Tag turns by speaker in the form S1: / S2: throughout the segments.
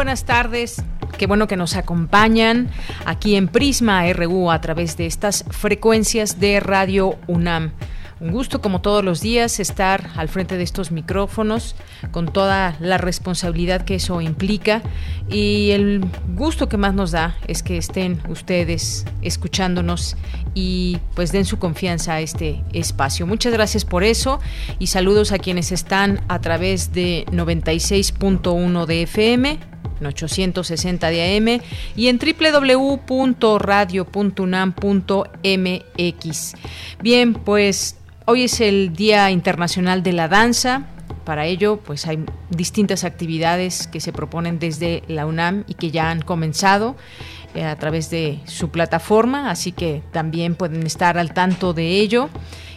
S1: Buenas tardes. Qué bueno que nos acompañan aquí en Prisma RU a través de estas frecuencias de Radio UNAM. Un gusto, como todos los días, estar al frente de estos micrófonos con toda la responsabilidad que eso implica. Y el gusto que más nos da es que estén ustedes escuchándonos y pues den su confianza a este espacio. Muchas gracias por eso y saludos a quienes están a través de 96.1 de FM 860 de AM y en www.radio.unam.mx. Bien, pues hoy es el Día Internacional de la Danza. Para ello, pues hay distintas actividades que se proponen desde la UNAM y que ya han comenzado eh, a través de su plataforma, así que también pueden estar al tanto de ello.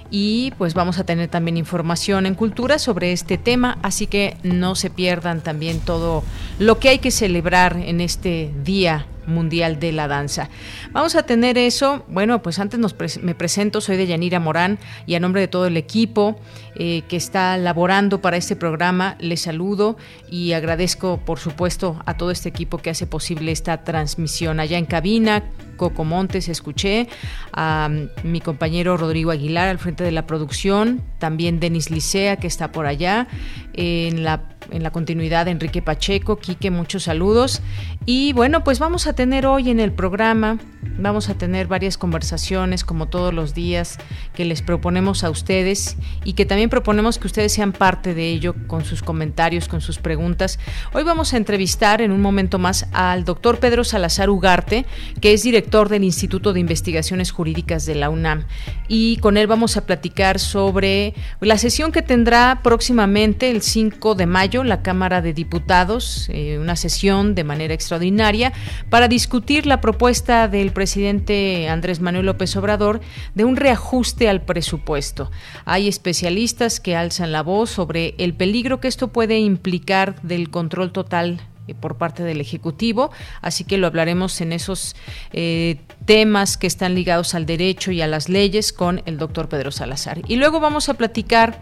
S1: Y pues vamos a tener también información en cultura sobre este tema, así que no se pierdan también todo lo que hay que celebrar en este día Mundial de la Danza. Vamos a tener eso. Bueno, pues antes me presento, soy de Yanira Morán y a nombre de todo el equipo eh, que está laborando para este programa, les saludo y agradezco, por supuesto, a todo este equipo que hace posible esta transmisión. Allá en cabina, Coco Montes, escuché a mi compañero Rodrigo Aguilar al frente de la producción, también Denis Licea, que está por allá, en la en la continuidad Enrique Pacheco, Quique, muchos saludos. Y bueno, pues vamos a tener hoy en el programa, vamos a tener varias conversaciones como todos los días que les proponemos a ustedes y que también proponemos que ustedes sean parte de ello con sus comentarios, con sus preguntas. Hoy vamos a entrevistar en un momento más al doctor Pedro Salazar Ugarte, que es director del Instituto de Investigaciones Jurídicas de la UNAM. Y con él vamos a platicar sobre la sesión que tendrá próximamente el 5 de mayo la Cámara de Diputados, eh, una sesión de manera extraordinaria para discutir la propuesta del presidente Andrés Manuel López Obrador de un reajuste al presupuesto. Hay especialistas que alzan la voz sobre el peligro que esto puede implicar del control total eh, por parte del Ejecutivo, así que lo hablaremos en esos eh, temas que están ligados al derecho y a las leyes con el doctor Pedro Salazar. Y luego vamos a platicar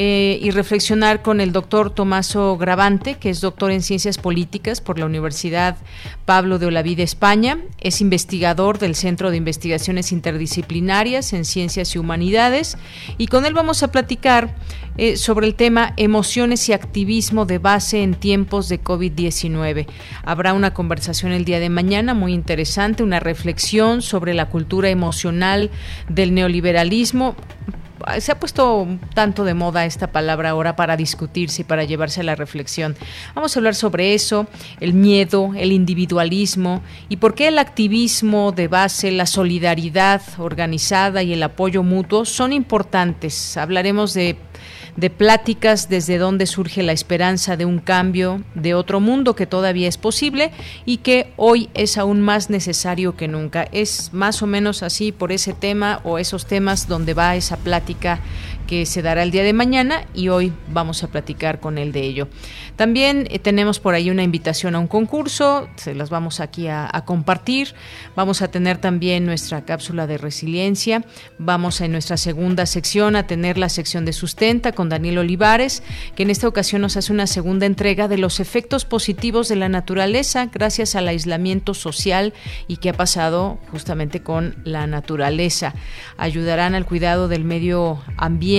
S1: eh, y reflexionar con el doctor Tomaso Gravante, que es doctor en Ciencias Políticas por la Universidad Pablo de Olavide, España. Es investigador del Centro de Investigaciones Interdisciplinarias en Ciencias y Humanidades. Y con él vamos a platicar sobre el tema emociones y activismo de base en tiempos de COVID-19 Habrá una conversación el día de mañana muy interesante, una reflexión sobre la cultura emocional del neoliberalismo se ha puesto tanto de moda esta palabra ahora para discutirse y para llevarse a la reflexión. Vamos a hablar sobre eso, el miedo, el individualismo y por qué el activismo de base, la solidaridad organizada y el apoyo mutuo son importantes. Hablaremos de de pláticas desde donde surge la esperanza de un cambio, de otro mundo que todavía es posible y que hoy es aún más necesario que nunca. Es más o menos así por ese tema o esos temas donde va esa plática que se dará el día de mañana y hoy vamos a platicar con él de ello. También eh, tenemos por ahí una invitación a un concurso, se las vamos aquí a, compartir. Vamos a tener también nuestra cápsula de resiliencia. Vamos en nuestra segunda sección a tener la sección de sustenta con Daniel Olivares, que en esta ocasión nos hace una segunda entrega de los efectos positivos de la naturaleza gracias al aislamiento social y qué ha pasado justamente con la naturaleza. Ayudarán al cuidado del medio ambiente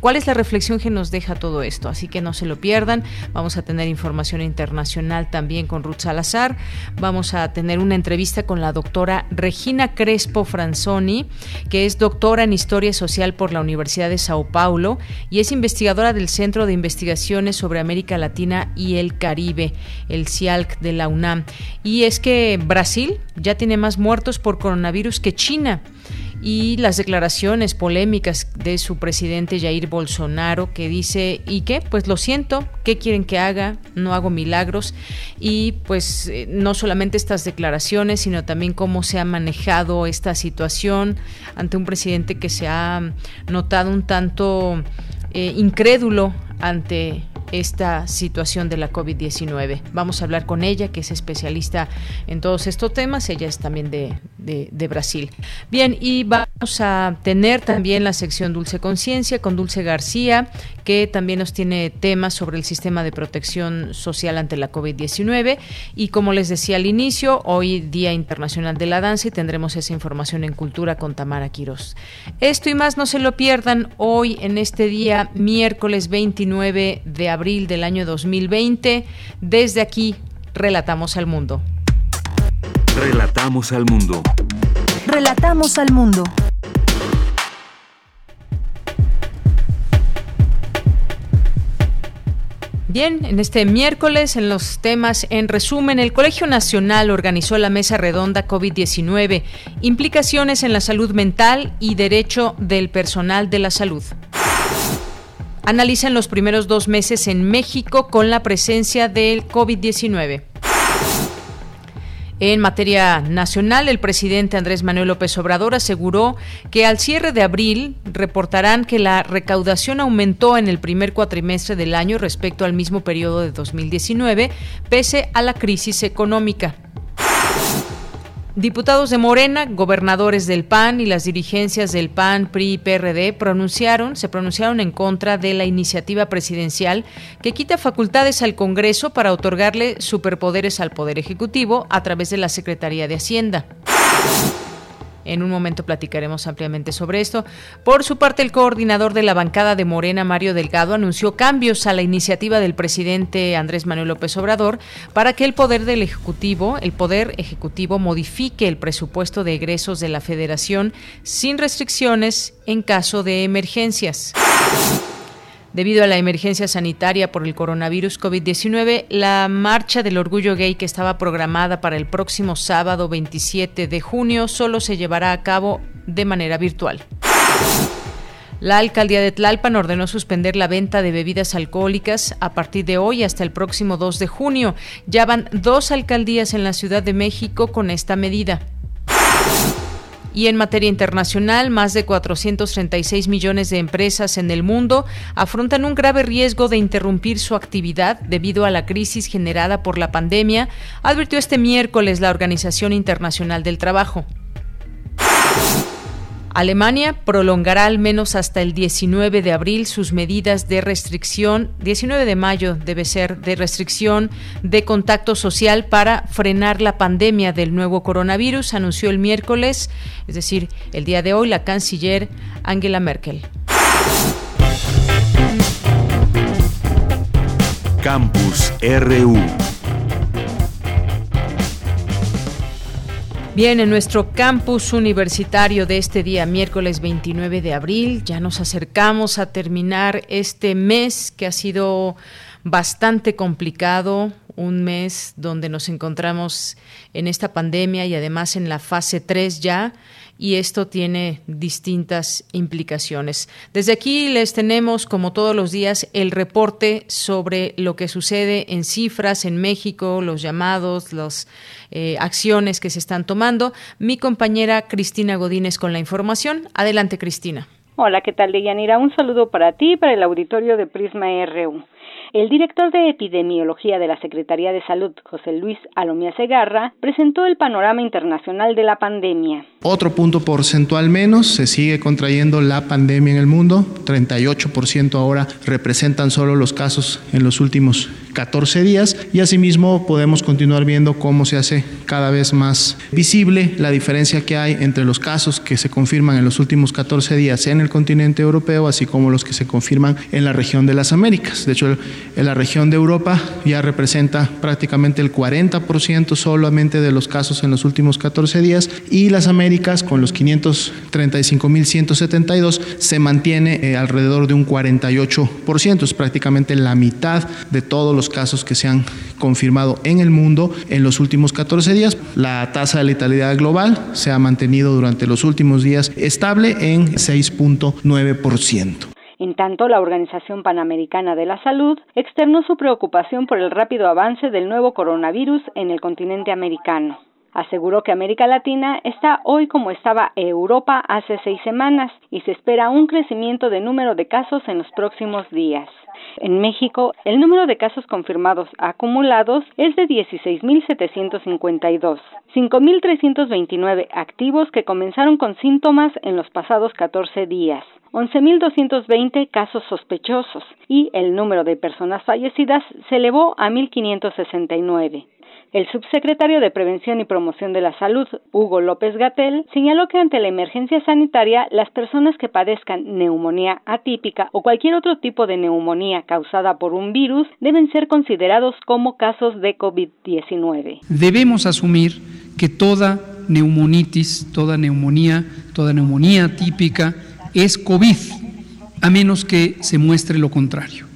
S1: ¿Cuál es la reflexión que nos deja todo esto? Así que no se lo pierdan. Vamos a tener información internacional también con Ruth Salazar. Vamos a tener una entrevista con la doctora Regina Crespo Franzoni, que es doctora en Historia Social por la Universidad de Sao Paulo y es investigadora del Centro de Investigaciones sobre América Latina y el Caribe, el CIALC de la UNAM. Y es que Brasil ya tiene más muertos por coronavirus que China y las declaraciones polémicas de su presidente Jair Bolsonaro que dice, ¿y qué? Pues lo siento, ¿qué quieren que haga? No hago milagros. Y pues eh, no solamente estas declaraciones, sino también cómo se ha manejado esta situación ante un presidente que se ha notado un tanto eh, incrédulo ante esta situación de la COVID-19. Vamos a hablar con ella, que es especialista en todos estos temas. Ella es también de, de, Brasil. Bien, y vamos a tener también la sección Dulce Conciencia con Dulce García, que también nos tiene temas sobre el sistema de protección social ante la COVID-19. Y como les decía al inicio, hoy Día Internacional de la Danza y tendremos esa información en Cultura con Tamara Quiroz. Esto y más no se lo pierdan hoy en este día, miércoles 29 de abril abril del año 2020. Desde aquí, relatamos al mundo.
S2: Relatamos al mundo.
S3: Relatamos al mundo.
S1: Bien, en este miércoles, en los temas, en resumen, el Colegio Nacional organizó la mesa redonda COVID-19, implicaciones en la salud mental y derecho del personal de la salud analizan los primeros dos meses en México con la presencia del COVID-19. En materia nacional, el presidente Andrés Manuel López Obrador aseguró que al cierre de abril reportarán que la recaudación aumentó en el primer cuatrimestre del año respecto al mismo periodo de 2019, pese a la crisis económica. Diputados de Morena, gobernadores del PAN y las dirigencias del PAN, PRI y PRD pronunciaron, se pronunciaron en contra de la iniciativa presidencial que quita facultades al Congreso para otorgarle superpoderes al Poder Ejecutivo a través de la Secretaría de Hacienda. En un momento platicaremos ampliamente sobre esto. Por su parte, el coordinador de la bancada de Morena, Mario Delgado, anunció cambios a la iniciativa del presidente Andrés Manuel López Obrador para que el poder del Ejecutivo, el poder ejecutivo modifique el presupuesto de egresos de la Federación sin restricciones en caso de emergencias. Debido a la emergencia sanitaria por el coronavirus COVID-19, la marcha del orgullo gay que estaba programada para el próximo sábado 27 de junio solo se llevará a cabo de manera virtual. La alcaldía de Tlalpan ordenó suspender la venta de bebidas alcohólicas a partir de hoy hasta el próximo 2 de junio. Ya van dos alcaldías en la Ciudad de México con esta medida. Y en materia internacional, más de 436 millones de empresas en el mundo afrontan un grave riesgo de interrumpir su actividad debido a la crisis generada por la pandemia, advirtió este miércoles la Organización Internacional del Trabajo. Alemania prolongará al menos hasta el 19 de abril sus medidas de restricción, 19 de mayo debe ser, de restricción de contacto social para frenar la pandemia del nuevo coronavirus, anunció el miércoles, es decir, el día de hoy, la canciller Angela Merkel.
S2: Campus RU
S1: Bien, en nuestro campus universitario de este día, miércoles 29 de abril, ya nos acercamos a terminar este mes que ha sido bastante complicado, un mes donde nos encontramos en esta pandemia y además en la fase 3 ya y esto tiene distintas implicaciones. Desde aquí les tenemos, como todos los días, el reporte sobre lo que sucede en cifras en México, los llamados, las eh, acciones que se están tomando. Mi compañera Cristina Godínez con la información. Adelante, Cristina.
S4: Hola, ¿qué tal, Deyanira? Un saludo para ti y para el auditorio de Prisma RU. El director de epidemiología de la Secretaría de Salud, José Luis Alomía Segarra, presentó el panorama internacional de la pandemia.
S5: Otro punto porcentual menos, se sigue contrayendo la pandemia en el mundo, 38% ahora representan solo los casos en los últimos 14 días y asimismo podemos continuar viendo cómo se hace cada vez más visible la diferencia que hay entre los casos que se confirman en los últimos 14 días en el continente europeo, así como los que se confirman en la región de las Américas. De hecho, en la región de Europa ya representa prácticamente el 40% solamente de los casos en los últimos 14 días y las Américas con los 535.172 se mantiene eh, alrededor de un 48%, es prácticamente la mitad de todos los casos que se han confirmado en el mundo en los últimos 14 días. La tasa de letalidad global se ha mantenido durante los últimos días estable en 6.9%.
S4: En tanto, la Organización Panamericana de la Salud externó su preocupación por el rápido avance del nuevo coronavirus en el continente americano. Aseguró que América Latina está hoy como estaba Europa hace seis semanas y se espera un crecimiento de número de casos en los próximos días. En México, el número de casos confirmados acumulados es de 16.752, 5.329 activos que comenzaron con síntomas en los pasados 14 días. 11.220 casos sospechosos y el número de personas fallecidas se elevó a 1.569. El subsecretario de Prevención y Promoción de la Salud, Hugo López Gatel, señaló que ante la emergencia sanitaria, las personas que padezcan neumonía atípica o cualquier otro tipo de neumonía causada por un virus deben ser considerados como casos de COVID-19.
S6: Debemos asumir que toda neumonitis, toda neumonía, toda neumonía atípica es COVID, a menos que se muestre lo contrario.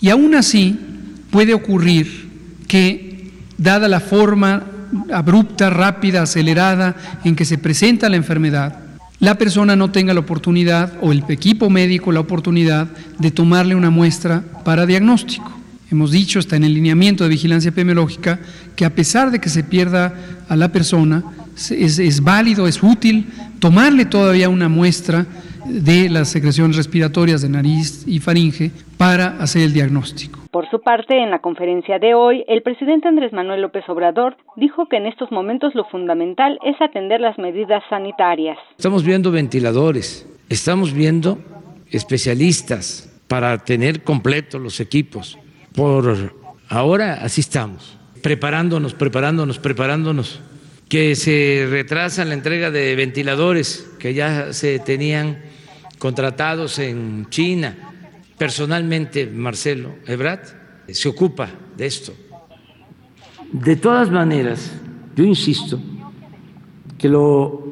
S6: Y aún así puede ocurrir que dada la forma abrupta, rápida, acelerada en que se presenta la enfermedad, la persona no tenga la oportunidad o el equipo médico la oportunidad de tomarle una muestra para diagnóstico. Hemos dicho, está en el lineamiento de vigilancia epidemiológica, que a pesar de que se pierda a la persona, es, es válido, es útil tomarle todavía una muestra de las secreciones respiratorias de nariz y faringe para hacer el diagnóstico.
S4: Por su parte, en la conferencia de hoy, el presidente Andrés Manuel López Obrador dijo que en estos momentos lo fundamental es atender las medidas sanitarias.
S7: Estamos viendo ventiladores, estamos viendo especialistas para tener completos los equipos. Por ahora así estamos, preparándonos, preparándonos, preparándonos que se retrasa la entrega de ventiladores que ya se tenían contratados en China. Personalmente, Marcelo Ebrat se ocupa de esto. De todas maneras, yo insisto que lo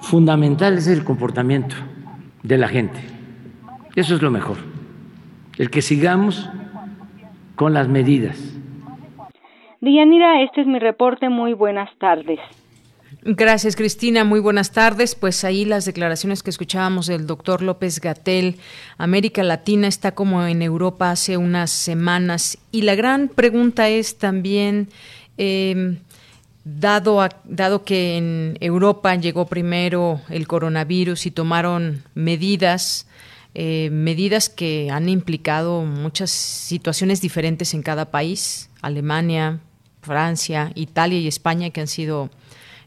S7: fundamental es el comportamiento de la gente. Eso es lo mejor. El que sigamos con las medidas.
S4: Dianira, este es mi reporte. Muy buenas tardes.
S1: Gracias, Cristina. Muy buenas tardes. Pues ahí las declaraciones que escuchábamos del doctor López Gatel. América Latina está como en Europa hace unas semanas. Y la gran pregunta es también, em, dado, dado que en Europa llegó primero el coronavirus y tomaron medidas, eh, medidas que han implicado muchas situaciones diferentes en cada país, Alemania, Francia, Italia y España, que han sido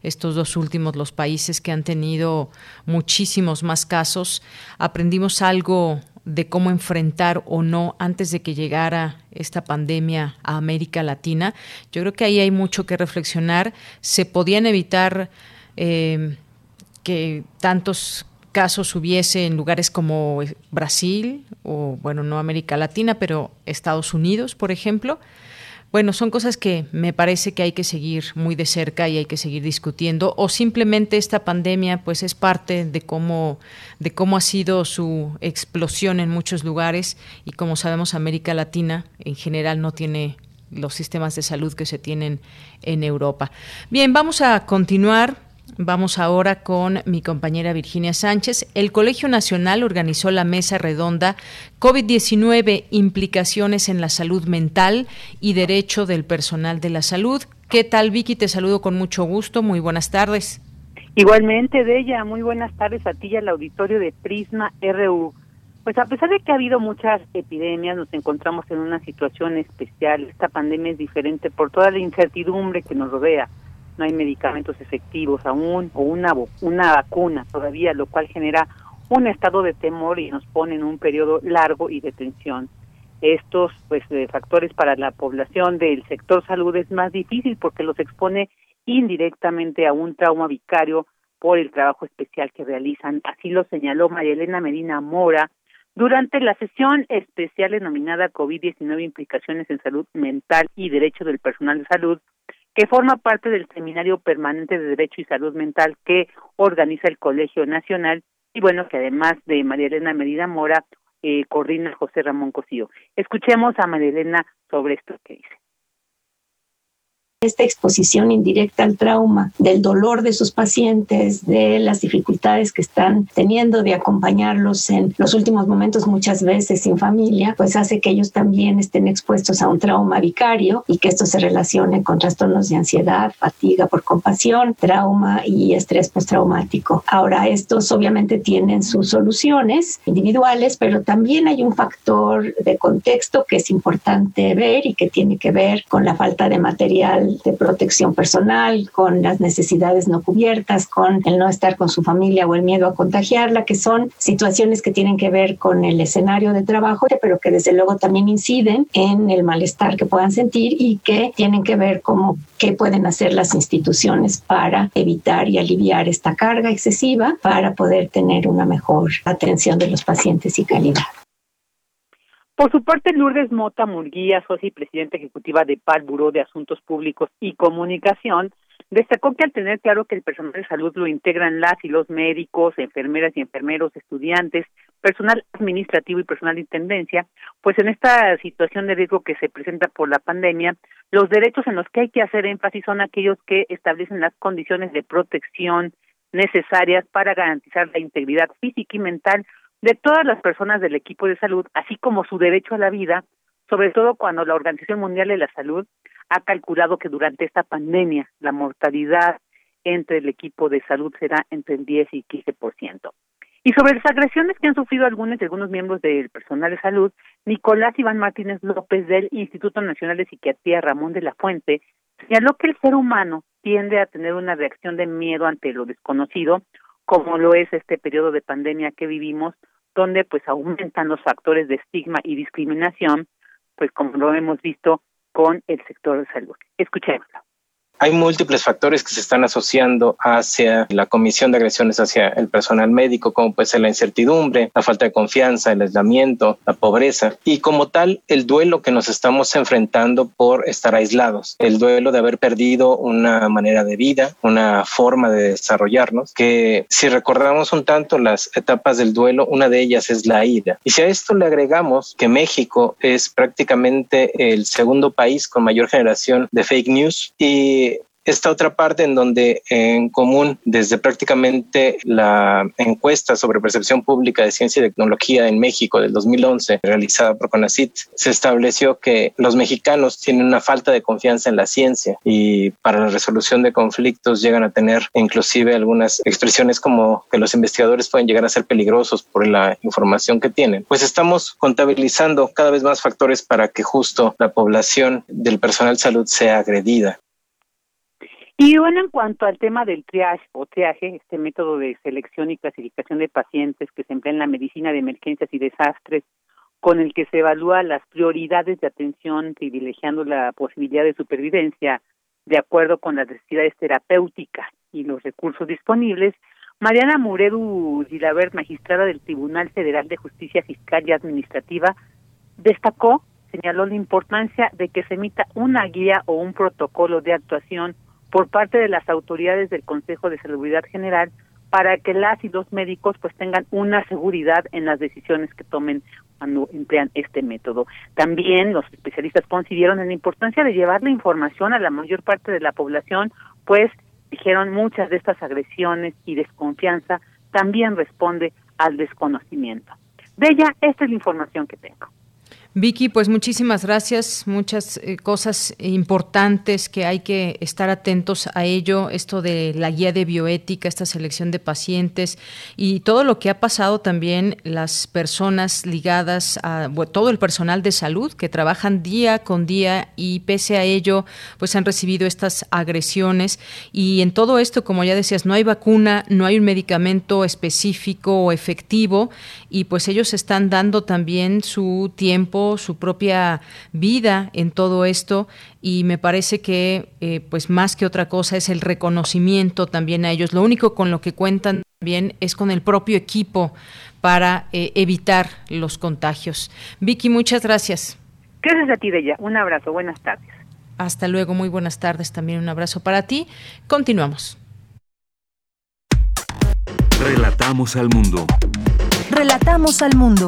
S1: estos dos últimos los países que han tenido muchísimos más casos. Aprendimos algo de cómo enfrentar o no antes de que llegara esta pandemia a América Latina. Yo creo que ahí hay mucho que reflexionar. Se podían evitar eh, que tantos casos hubiese en lugares como Brasil o, bueno, no América Latina, pero Estados Unidos, por ejemplo. Bueno, son cosas que me parece que hay que seguir muy de cerca y hay que seguir discutiendo o simplemente esta pandemia pues es parte de cómo de cómo ha sido su explosión en muchos lugares y como sabemos América Latina en general no tiene los sistemas de salud que se tienen en Europa. Bien, vamos a continuar Vamos ahora con mi compañera Virginia Sánchez. El Colegio Nacional organizó la mesa redonda COVID-19, implicaciones en la salud mental y derecho del personal de la salud. ¿Qué tal, Vicky? Te saludo con mucho gusto. Muy buenas tardes.
S8: Igualmente, de ella, muy buenas tardes a ti y al auditorio de Prisma RU. Pues a pesar de que ha habido muchas epidemias, nos encontramos en una situación especial. Esta pandemia es diferente por toda la incertidumbre que nos rodea no hay medicamentos efectivos aún o una, una vacuna todavía, lo cual genera un estado de temor y nos pone en un periodo largo y de tensión. estos pues factores para la población del sector salud es más difícil porque los expone indirectamente a un trauma vicario por el trabajo especial que realizan. Así lo señaló María Elena Medina Mora durante la sesión especial denominada COVID-19 implicaciones en salud mental y derecho del personal de salud, que forma parte del Seminario Permanente de Derecho y Salud Mental que organiza el Colegio Nacional y bueno, que además de María Elena Medina Mora, eh, coordina José Ramón Cosío. Escuchemos a María Elena sobre esto que dice
S9: esta exposición indirecta al trauma, del dolor de sus pacientes, de las dificultades que están teniendo de acompañarlos en los últimos momentos muchas veces sin familia, pues hace que ellos también estén expuestos a un trauma vicario y que esto se relacione con trastornos de ansiedad, fatiga por compasión, trauma y estrés postraumático. Ahora, estos obviamente tienen sus soluciones individuales, pero también hay un factor de contexto que es importante ver y que tiene que ver con la falta de material de protección personal, con las necesidades no cubiertas, con el no estar con su familia o el miedo a contagiarla, que son situaciones que tienen que ver con el escenario de trabajo, pero que desde luego también inciden en el malestar que puedan sentir y que tienen que ver como qué pueden hacer las instituciones para evitar y aliviar esta carga excesiva para poder tener una mejor atención de los pacientes y calidad.
S8: Por su parte, Lourdes Mota Murguía, socia y presidenta ejecutiva de PAL, Buró de Asuntos Públicos y Comunicación, destacó que al tener claro que el personal de salud lo integran las y los médicos, enfermeras y enfermeros, estudiantes, personal administrativo y personal de intendencia, pues en esta situación de riesgo que se presenta por la pandemia, los derechos en los que hay que hacer énfasis son aquellos que establecen las condiciones de protección necesarias para garantizar la integridad física y mental de todas las personas del equipo de salud, así como su derecho a la vida, sobre todo cuando la Organización Mundial de la Salud ha calculado que durante esta pandemia la mortalidad entre el equipo de salud será entre el 10 y 15%. Y sobre las agresiones que han sufrido algunos algunos miembros del personal de salud, Nicolás Iván Martínez López del Instituto Nacional de Psiquiatría Ramón de la Fuente señaló que el ser humano tiende a tener una reacción de miedo ante lo desconocido como lo es este periodo de pandemia que vivimos, donde pues aumentan los factores de estigma y discriminación, pues como lo hemos visto con el sector de salud. Escuchémoslo.
S10: Hay múltiples factores que se están asociando hacia la comisión de agresiones hacia el personal médico, como puede ser la incertidumbre, la falta de confianza, el aislamiento, la pobreza y como tal el duelo que nos estamos enfrentando por estar aislados, el duelo de haber perdido una manera de vida, una forma de desarrollarnos, que si recordamos un tanto las etapas del duelo, una de ellas es la ida. Y si a esto le agregamos que México es prácticamente el segundo país con mayor generación de fake news y esta otra parte en donde en común desde prácticamente la encuesta sobre percepción pública de ciencia y tecnología en México del 2011 realizada por CONACIT se estableció que los mexicanos tienen una falta de confianza en la ciencia y para la resolución de conflictos llegan a tener inclusive algunas expresiones como que los investigadores pueden llegar a ser peligrosos por la información que tienen. Pues estamos contabilizando cada vez más factores para que justo la población del personal salud sea agredida.
S8: Y bueno, en cuanto al tema del triage o triaje, este método de selección y clasificación de pacientes que se emplea en la medicina de emergencias y desastres, con el que se evalúa las prioridades de atención, privilegiando la posibilidad de supervivencia de acuerdo con las necesidades terapéuticas y los recursos disponibles, Mariana Muredu Gilabert, magistrada del Tribunal Federal de Justicia Fiscal y Administrativa, destacó, señaló la importancia de que se emita una guía o un protocolo de actuación por parte de las autoridades del Consejo de Salubridad General para que las y los médicos pues tengan una seguridad en las decisiones que tomen cuando emplean este método. También los especialistas consideraron la importancia de llevar la información a la mayor parte de la población, pues dijeron muchas de estas agresiones y desconfianza también responde al desconocimiento. De ella, esta es la información que tengo.
S1: Vicky, pues muchísimas gracias. Muchas eh, cosas importantes que hay que estar atentos a ello. Esto de la guía de bioética, esta selección de pacientes y todo lo que ha pasado también las personas ligadas a todo el personal de salud que trabajan día con día y pese a ello, pues han recibido estas agresiones. Y en todo esto, como ya decías, no hay vacuna, no hay un medicamento específico o efectivo y pues ellos están dando también su tiempo su propia vida en todo esto y me parece que eh, pues más que otra cosa es el reconocimiento también a ellos. Lo único con lo que cuentan también es con el propio equipo para eh, evitar los contagios. Vicky, muchas gracias.
S8: Gracias a ti, Bella. Un abrazo. Buenas tardes.
S1: Hasta luego. Muy buenas tardes. También un abrazo para ti. Continuamos.
S2: Relatamos al mundo.
S3: Relatamos al mundo.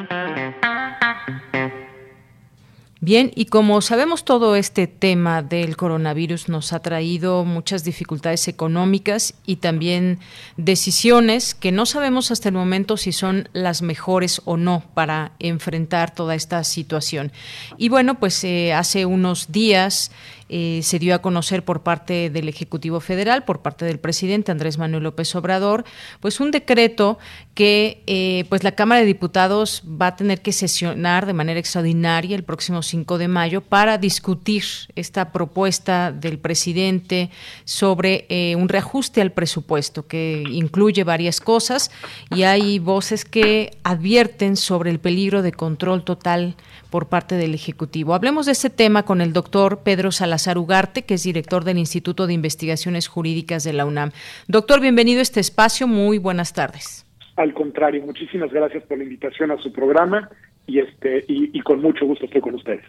S1: Bien, y como sabemos todo este tema del coronavirus nos ha traído muchas dificultades económicas y también decisiones que no sabemos hasta el momento si son las mejores o no para enfrentar toda esta situación. Y bueno, pues eh, hace unos días eh, se dio a conocer por parte del Ejecutivo Federal, por parte del presidente Andrés Manuel López Obrador, pues un decreto que eh, pues la Cámara de Diputados va a tener que sesionar de manera extraordinaria el próximo 5 de mayo para discutir esta propuesta del presidente sobre eh, un reajuste al presupuesto que incluye varias cosas y hay voces que advierten sobre el peligro de control total por parte del Ejecutivo. Hablemos de este tema con el doctor Pedro Salazar Ugarte, que es director del Instituto de Investigaciones Jurídicas de la UNAM. Doctor, bienvenido a este espacio. Muy buenas tardes.
S11: Al contrario, muchísimas gracias por la invitación a su programa y, este, y, con mucho gusto estoy con ustedes.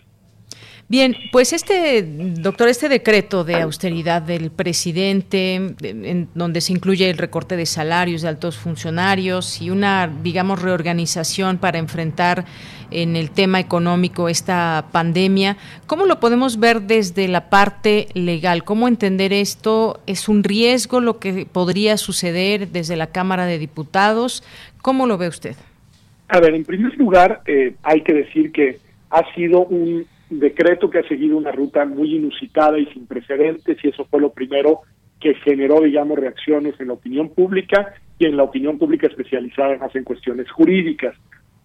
S1: Bien, pues este, doctor, este decreto de austeridad del presidente, en donde se incluye el recorte de salarios de altos funcionarios y una, digamos, reorganización para enfrentar en el tema económico esta pandemia, ¿cómo lo podemos ver desde la parte legal? ¿Cómo entender esto? ¿Es un riesgo lo que podría suceder desde la Cámara de Diputados? ¿Cómo lo ve usted?
S11: A ver, en primer lugar, eh, hay que decir que ha sido un decreto que ha seguido una ruta muy inusitada y sin precedentes y eso fue lo primero que generó, digamos, reacciones en la opinión pública y en la opinión pública especializada más en cuestiones jurídicas.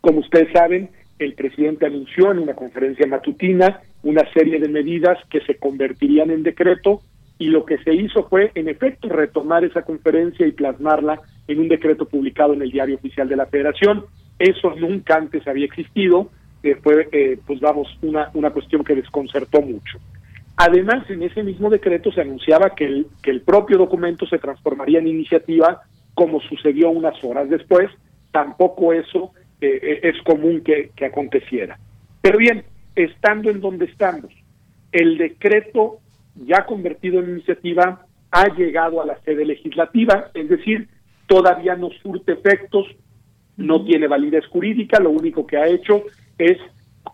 S11: Como ustedes saben, el presidente anunció en una conferencia matutina una serie de medidas que se convertirían en decreto y lo que se hizo fue, en efecto, retomar esa conferencia y plasmarla en un decreto publicado en el Diario Oficial de la Federación. Eso nunca antes había existido fue, eh, pues vamos, una, una cuestión que desconcertó mucho. Además, en ese mismo decreto se anunciaba que el, que el propio documento se transformaría en iniciativa, como sucedió unas horas después. Tampoco eso eh, es común que, que aconteciera. Pero bien, estando en donde estamos, el decreto ya convertido en iniciativa ha llegado a la sede legislativa, es decir, todavía no surte efectos, no tiene validez jurídica, lo único que ha hecho es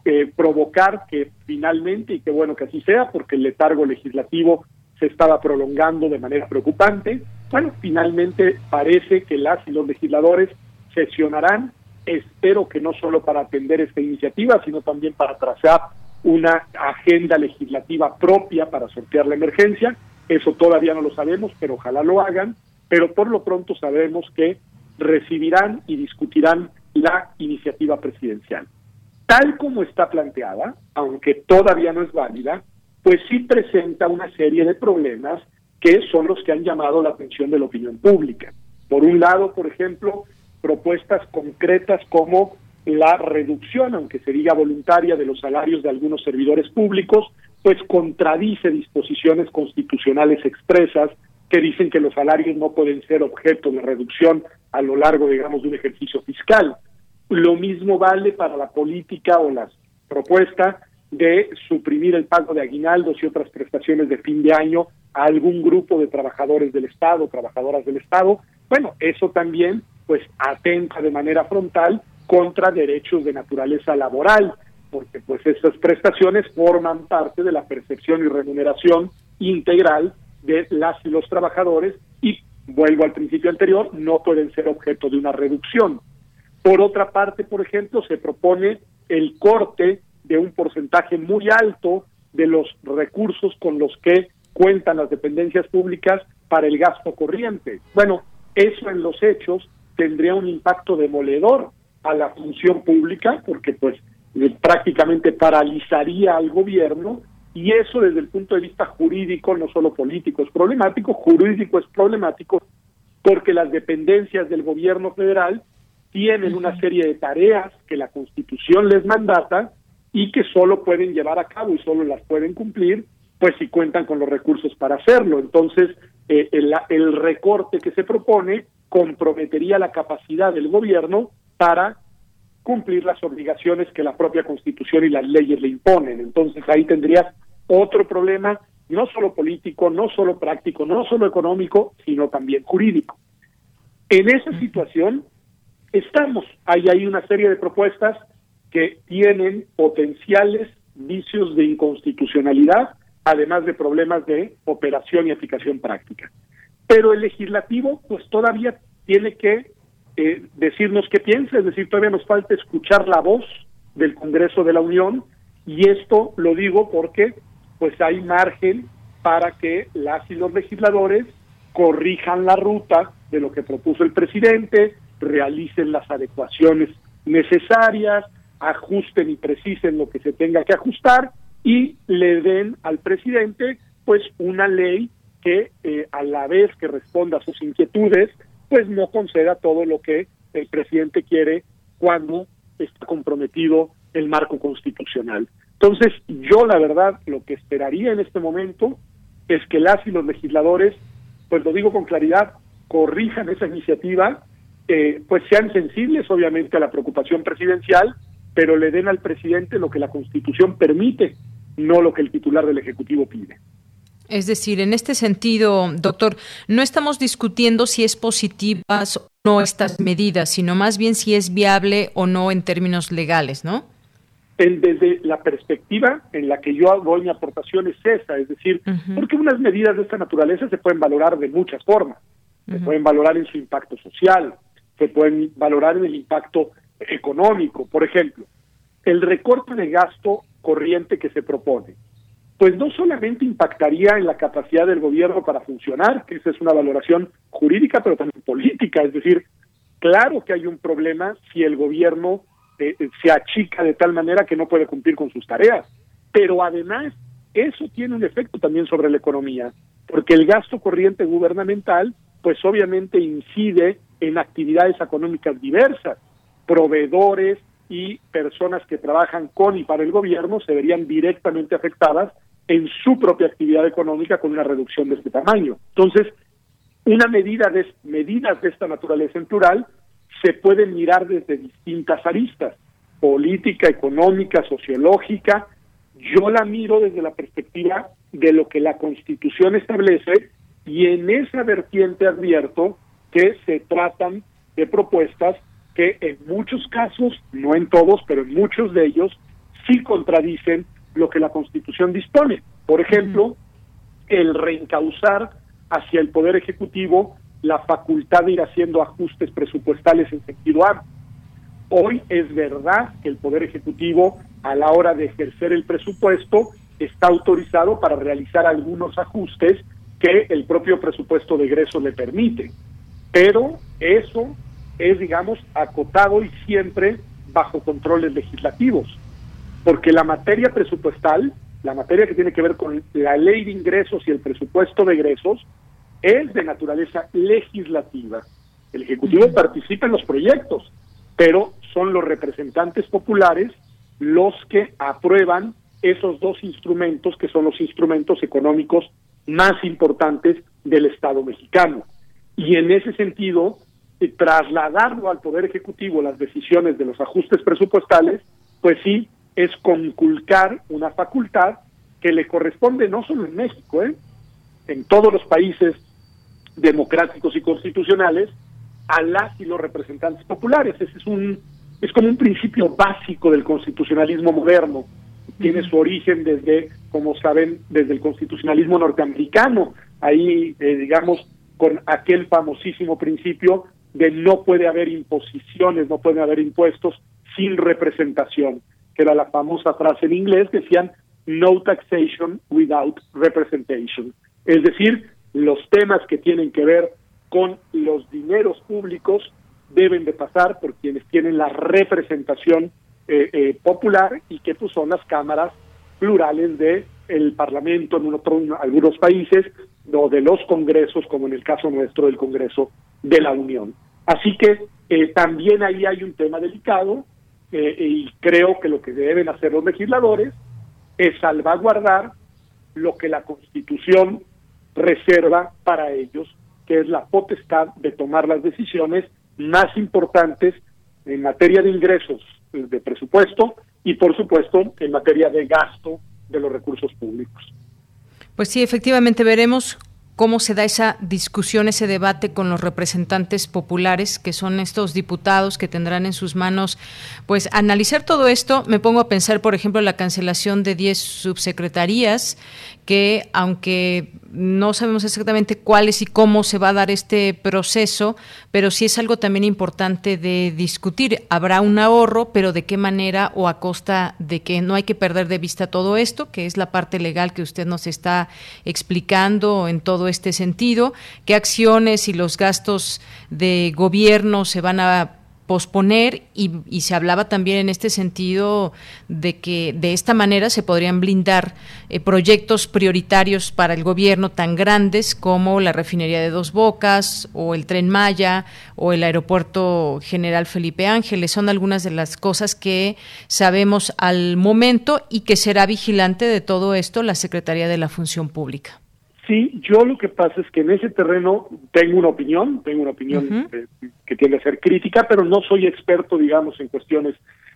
S11: eh, provocar que finalmente, y qué bueno que así sea, porque el letargo legislativo se estaba prolongando de manera preocupante, bueno, finalmente parece que las y los legisladores sesionarán, espero que no solo para atender esta iniciativa, sino también para trazar una agenda legislativa propia para sortear la emergencia, eso todavía no lo sabemos, pero ojalá lo hagan, pero por lo pronto sabemos que recibirán y discutirán la iniciativa presidencial. Tal como está planteada, aunque todavía no es válida, pues sí presenta una serie de problemas que son los que han llamado la atención de la opinión pública. Por un lado, por ejemplo, propuestas concretas como la reducción, aunque se diga voluntaria, de los salarios de algunos servidores públicos, pues contradice disposiciones constitucionales expresas que dicen que los salarios no pueden ser objeto de reducción a lo largo, digamos, de un ejercicio fiscal. Lo mismo vale para la política o la propuesta de suprimir el pago de aguinaldos y otras prestaciones de fin de año a algún grupo de trabajadores del Estado, trabajadoras del Estado. Bueno, eso también pues atenta de manera frontal contra derechos de naturaleza laboral, porque pues esas prestaciones forman parte de la percepción y remuneración integral de las y los trabajadores y vuelvo al principio anterior, no pueden ser objeto de una reducción. Por otra parte, por ejemplo, se propone el corte de un porcentaje muy alto de los recursos con los que cuentan las dependencias públicas para el gasto corriente. Bueno, eso en los hechos tendría un impacto demoledor a la función pública porque pues eh, prácticamente paralizaría al gobierno y eso desde el punto de vista jurídico, no solo político, es problemático, jurídico es problemático porque las dependencias del gobierno federal tienen una serie de tareas que la Constitución les mandata y que solo pueden llevar a cabo y solo las pueden cumplir, pues si cuentan con los recursos para hacerlo. Entonces, eh, el, el recorte que se propone comprometería la capacidad del gobierno para cumplir las obligaciones que la propia Constitución y las leyes le imponen. Entonces ahí tendrías otro problema, no solo político, no solo práctico, no solo económico, sino también jurídico. En esa situación estamos. Hay ahí una serie de propuestas que tienen potenciales vicios de inconstitucionalidad, además de problemas de operación y aplicación práctica. Pero el legislativo, pues todavía tiene que eh, decirnos qué piensa, es decir, todavía nos falta escuchar la voz del Congreso de la Unión. Y esto lo digo porque pues hay margen para que las y los legisladores corrijan la ruta de lo que propuso el presidente, realicen las adecuaciones necesarias, ajusten y precisen lo que se tenga que ajustar y le den al presidente pues una ley que eh, a la vez que responda a sus inquietudes pues no conceda todo lo que el presidente quiere cuando está comprometido el marco constitucional. Entonces, yo la verdad lo que esperaría en este momento es que las y los legisladores, pues lo digo con claridad, corrijan esa iniciativa, eh, pues sean sensibles obviamente a la preocupación presidencial, pero le den al presidente lo que la Constitución permite, no lo que el titular del Ejecutivo pide.
S1: Es decir, en este sentido, doctor, no estamos discutiendo si es positivas o no estas medidas, sino más bien si es viable o no en términos legales, ¿no?
S11: desde la perspectiva en la que yo hago mi aportación es esa, es decir, porque unas medidas de esta naturaleza se pueden valorar de muchas formas. Se pueden valorar en su impacto social, se pueden valorar en el impacto económico. Por ejemplo, el recorte de gasto corriente que se propone pues no solamente impactaría en la capacidad del gobierno para funcionar, que esa es una valoración jurídica, pero también política, es decir, claro que hay un problema si el gobierno eh, eh, se achica de tal manera que no puede cumplir con sus tareas, pero además eso tiene un efecto también sobre la economía, porque el gasto corriente gubernamental, pues obviamente incide en actividades económicas diversas, proveedores y personas que trabajan con y para el gobierno se verían directamente afectadas en su propia actividad económica con una reducción de este tamaño. Entonces, una medida de medidas de esta naturaleza en plural se pueden mirar desde distintas aristas, política, económica, sociológica. Yo la miro desde la perspectiva de lo que la Constitución establece y en esa vertiente advierto que se tratan de propuestas que en muchos casos, no en todos, pero en muchos de ellos, sí contradicen lo que la Constitución dispone. Por ejemplo, el reencauzar hacia el Poder Ejecutivo la facultad de ir haciendo ajustes presupuestales en sentido amplio. Hoy es verdad que el Poder Ejecutivo, a la hora de ejercer el presupuesto, está autorizado para realizar algunos ajustes que el propio presupuesto de egreso le permite. Pero eso es, digamos, acotado y siempre bajo controles legislativos porque la materia presupuestal, la materia que tiene que ver con la ley de ingresos y el presupuesto de egresos, es de naturaleza legislativa. El Ejecutivo participa en los proyectos, pero son los representantes populares los que aprueban esos dos instrumentos que son los instrumentos económicos más importantes del Estado mexicano. Y en ese sentido, eh, trasladarlo al Poder Ejecutivo las decisiones de los ajustes presupuestales, pues sí, es conculcar una facultad que le corresponde no solo en México, ¿eh? en todos los países democráticos y constitucionales, a las y los representantes populares. Ese es un es como un principio básico del constitucionalismo moderno. Tiene su origen desde, como saben, desde el constitucionalismo norteamericano. Ahí, eh, digamos, con aquel famosísimo principio de no puede haber imposiciones, no puede haber impuestos sin representación que era la famosa frase en inglés, decían no taxation without representation. Es decir, los temas que tienen que ver con los dineros públicos deben de pasar por quienes tienen la representación eh, eh, popular y que pues, son las cámaras plurales de Parlamento en, otro, algunos países o de los congresos, como en el caso nuestro del Congreso de la Unión. Así que eh, también ahí hay un tema delicado y creo que lo que deben hacer los legisladores es salvaguardar lo que la Constitución reserva para ellos, que es la potestad de tomar las decisiones más importantes en materia de ingresos de presupuesto y, por supuesto, en materia de gasto de los recursos públicos.
S1: Pues sí, efectivamente veremos cómo se da esa discusión, ese debate con los representantes populares, que son estos diputados que tendrán en sus manos, pues analizar todo esto. Me pongo a pensar, por ejemplo, la cancelación de 10 subsecretarías que aunque no sabemos exactamente cuáles y cómo se va a dar este proceso, pero sí es algo también importante de discutir. Habrá un ahorro, pero de qué manera o a costa de que no hay que perder de vista todo esto, que es la parte legal que usted nos está explicando en todo este sentido, qué acciones y los gastos de gobierno se van a posponer y, se hablaba también en este sentido de que de esta manera se podrían blindar eh, proyectos prioritarios para el gobierno tan grandes como la refinería de Dos Bocas o el tren Maya o el aeropuerto General Felipe Ángeles son algunas de las cosas que sabemos al momento y que será vigilante de todo esto la Secretaría de la Función Pública.
S11: Sí, yo lo que pasa es que en ese terreno tengo una opinión, tengo una opinión que tiende a ser crítica, pero no soy experto, digamos, en cuestiones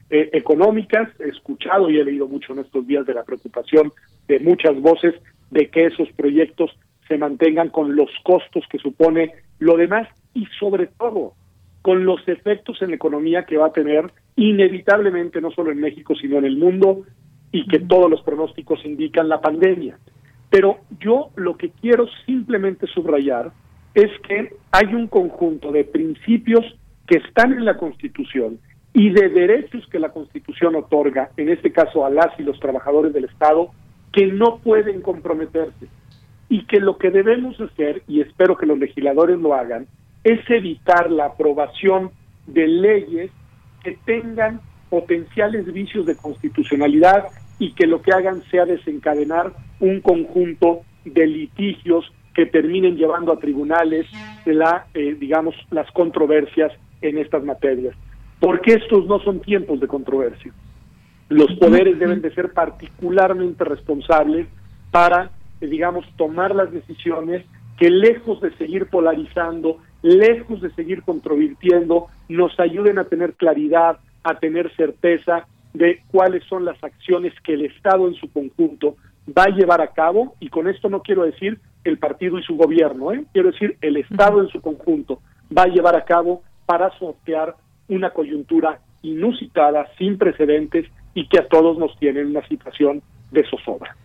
S11: eh, económicas. He escuchado y he leído mucho en estos días de la preocupación de muchas voces de que esos proyectos se mantengan con los costos que supone lo demás y sobre todo con los efectos en la economía que va a tener inevitablemente no solo en México sino en el mundo y que todos los pronósticos indican la pandemia. Pero yo lo que quiero simplemente subrayar es que hay un conjunto de principios que están en la Constitución y de derechos que la Constitución otorga, en este caso a las y los trabajadores del Estado, que no pueden comprometerse. Y que lo que debemos hacer, y espero que los legisladores lo hagan, es evitar la aprobación de leyes que tengan potenciales vicios de constitucionalidad y que lo que hagan sea desencadenar un conjunto de litigios que terminen llevando a tribunales la, eh, digamos, las controversias en estas materias. Porque estos no son tiempos de controversia. Los poderes deben de ser particularmente responsables para, eh, digamos, tomar las decisiones que lejos de seguir polarizando, lejos de seguir controvirtiendo, nos ayuden a tener claridad, a tener certeza de cuáles son las acciones que el Estado en su conjunto va a llevar a cabo, y con esto no quiero decir el partido y su gobierno, ¿eh? quiero decir el Estado en su conjunto va a llevar a cabo para sortear una coyuntura inusitada, sin precedentes y que a todos nos tiene en una situación de zozobra.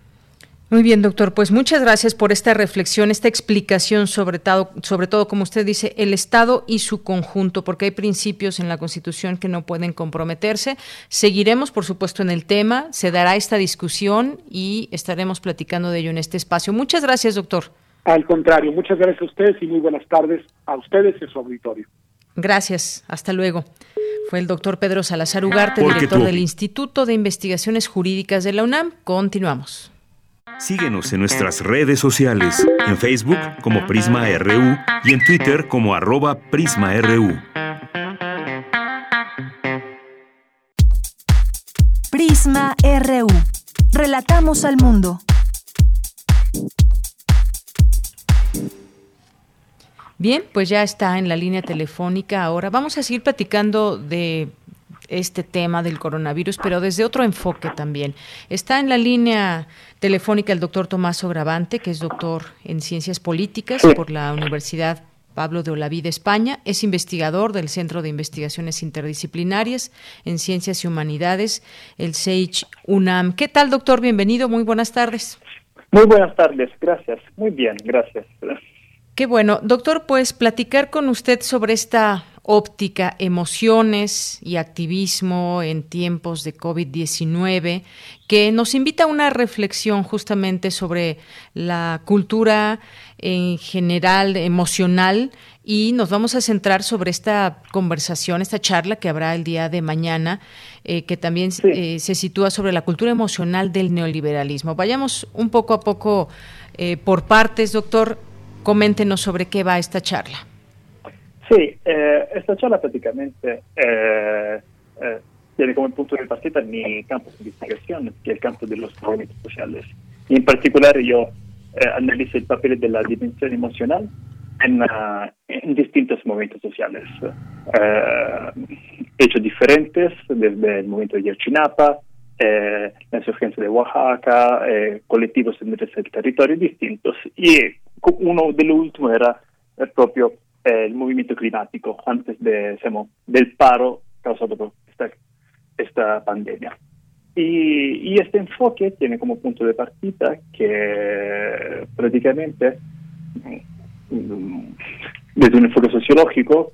S1: Muy bien, doctor. Pues muchas gracias por esta reflexión, esta explicación sobre todo, sobre todo, como usted dice, el Estado y su conjunto, porque hay principios en la Constitución que no pueden comprometerse. Seguiremos, por supuesto, en el tema, se dará esta discusión y estaremos platicando de ello en este espacio. Muchas gracias, doctor.
S11: Al contrario, muchas gracias a ustedes y muy buenas tardes a ustedes y a su auditorio.
S1: Gracias, hasta luego. Fue el doctor Pedro Salazar Ugarte, director del Instituto de Investigaciones Jurídicas de la UNAM. Continuamos.
S2: Síguenos en nuestras redes sociales, en Facebook como Prisma RU y en Twitter como arroba PrismaRU.
S3: Prisma RU. Relatamos al mundo.
S1: Bien, pues ya está en la línea telefónica ahora. Vamos a seguir platicando de este tema del coronavirus, pero desde otro enfoque también. Está en la línea telefónica el doctor Tomás Ogravante, que es doctor en ciencias políticas por la Universidad Pablo de Olavide, España. Es investigador del Centro de Investigaciones Interdisciplinarias en Ciencias y Humanidades, el SEICH UNAM. ¿Qué tal, doctor? Bienvenido, muy buenas tardes.
S12: Muy buenas tardes, gracias. Muy bien, gracias.
S1: Qué bueno. Doctor, pues platicar con usted sobre esta óptica emociones y activismo en tiempos de COVID-19, que nos invita a una reflexión justamente sobre la cultura en general emocional y nos vamos a centrar sobre esta conversación, esta charla que habrá el día de mañana, eh, que también eh, se sitúa sobre la cultura emocional del neoliberalismo. Vayamos un poco a poco eh, por partes, doctor. Coméntenos sobre qué va esta charla.
S12: Sí, esta charla prácticamente tiene como punto de partida mi campo de investigación, que es el campo de los movimientos sociales. Y en particular yo analizo el papel de la dimensión emocional en, distintos movimientos sociales, eh, hechos diferentes, desde el movimiento de Yerchinapa, eh, la insurgencia de Oaxaca, eh, colectivos en el territorio distintos. Y uno de los últimos era el propio el movimiento climático, antes de, del paro causado por esta, pandemia. Y, este enfoque tiene como punto de partida que prácticamente desde un enfoque sociológico,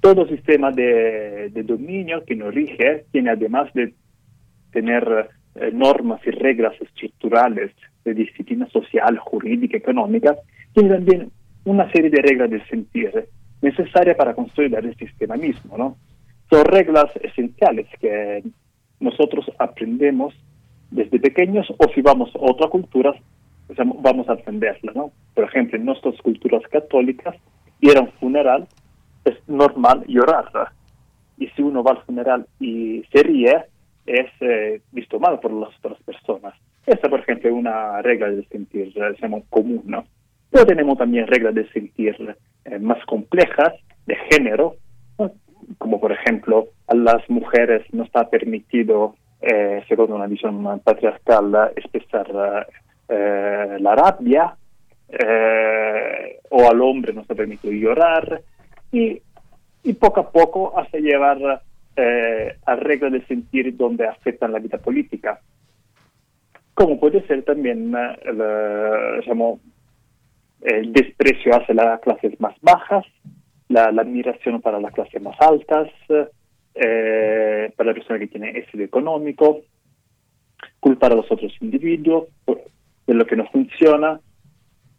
S12: todo sistema de, dominio que nos rige tiene además de tener eh, normas y reglas estructurales de disciplina social, jurídica, económica, tiene también una serie de reglas de sentir necesarias para construir el sistema mismo. ¿no? Son reglas esenciales que nosotros aprendemos desde pequeños o si vamos a otras culturas vamos a aprenderla, ¿no? Por ejemplo, en nuestras culturas católicas, ir a un funeral es normal llorar. Y si uno va al funeral y se ríe, es eh, visto mal por las otras personas. Esta, por ejemplo, es una regla de sentir, digamos, común, ¿no? Pero tenemos también reglas de sentir eh, más complejas, de género, como por ejemplo, a las mujeres no está permitido, eh, según una visión patriarcal, expresar eh, la rabia, eh, o al hombre no se permite llorar, y, y poco a poco hace llevar a reglas de sentir donde afectan la vida política. Como puede ser también el, el desprecio hacia las clases más bajas, la, admiración para las clases más altas, para la persona que tiene éxito económico, culpar a los otros individuos, de lo que no funciona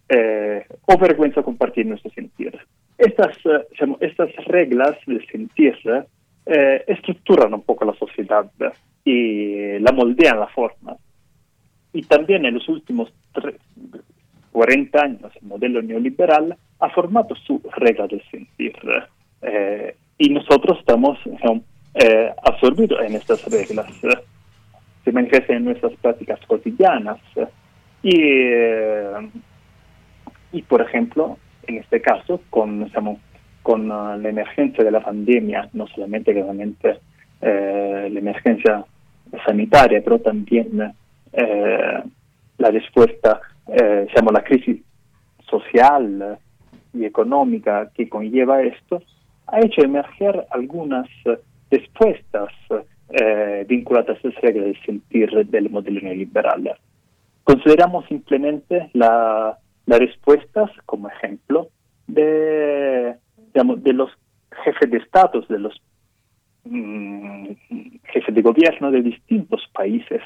S12: eh, o vergüenza compartir nuestro sentir. Estas, eh, estas reglas del sentir eh, estructuran un poco la sociedad y la moldean la forma. Y también en los últimos 40 años el modelo neoliberal ha formado su regla del sentir. y nosotros estamos absorbidos en estas reglas. Se manifiestan en nuestras prácticas cotidianas, y, eh, y por ejemplo, en este caso, con, con uh, la emergencia de la pandemia, no solamente eh, la emergencia sanitaria, pero también eh, la respuesta, eh, la crisis social y económica que conlleva esto, ha hecho emerger algunas respuestas vinculadas a esa regla de sentir del modelo neoliberal. Consideramos simplemente las respuestas como ejemplo de, de los jefes de Estado, de los mm, jefes de gobierno de distintos países,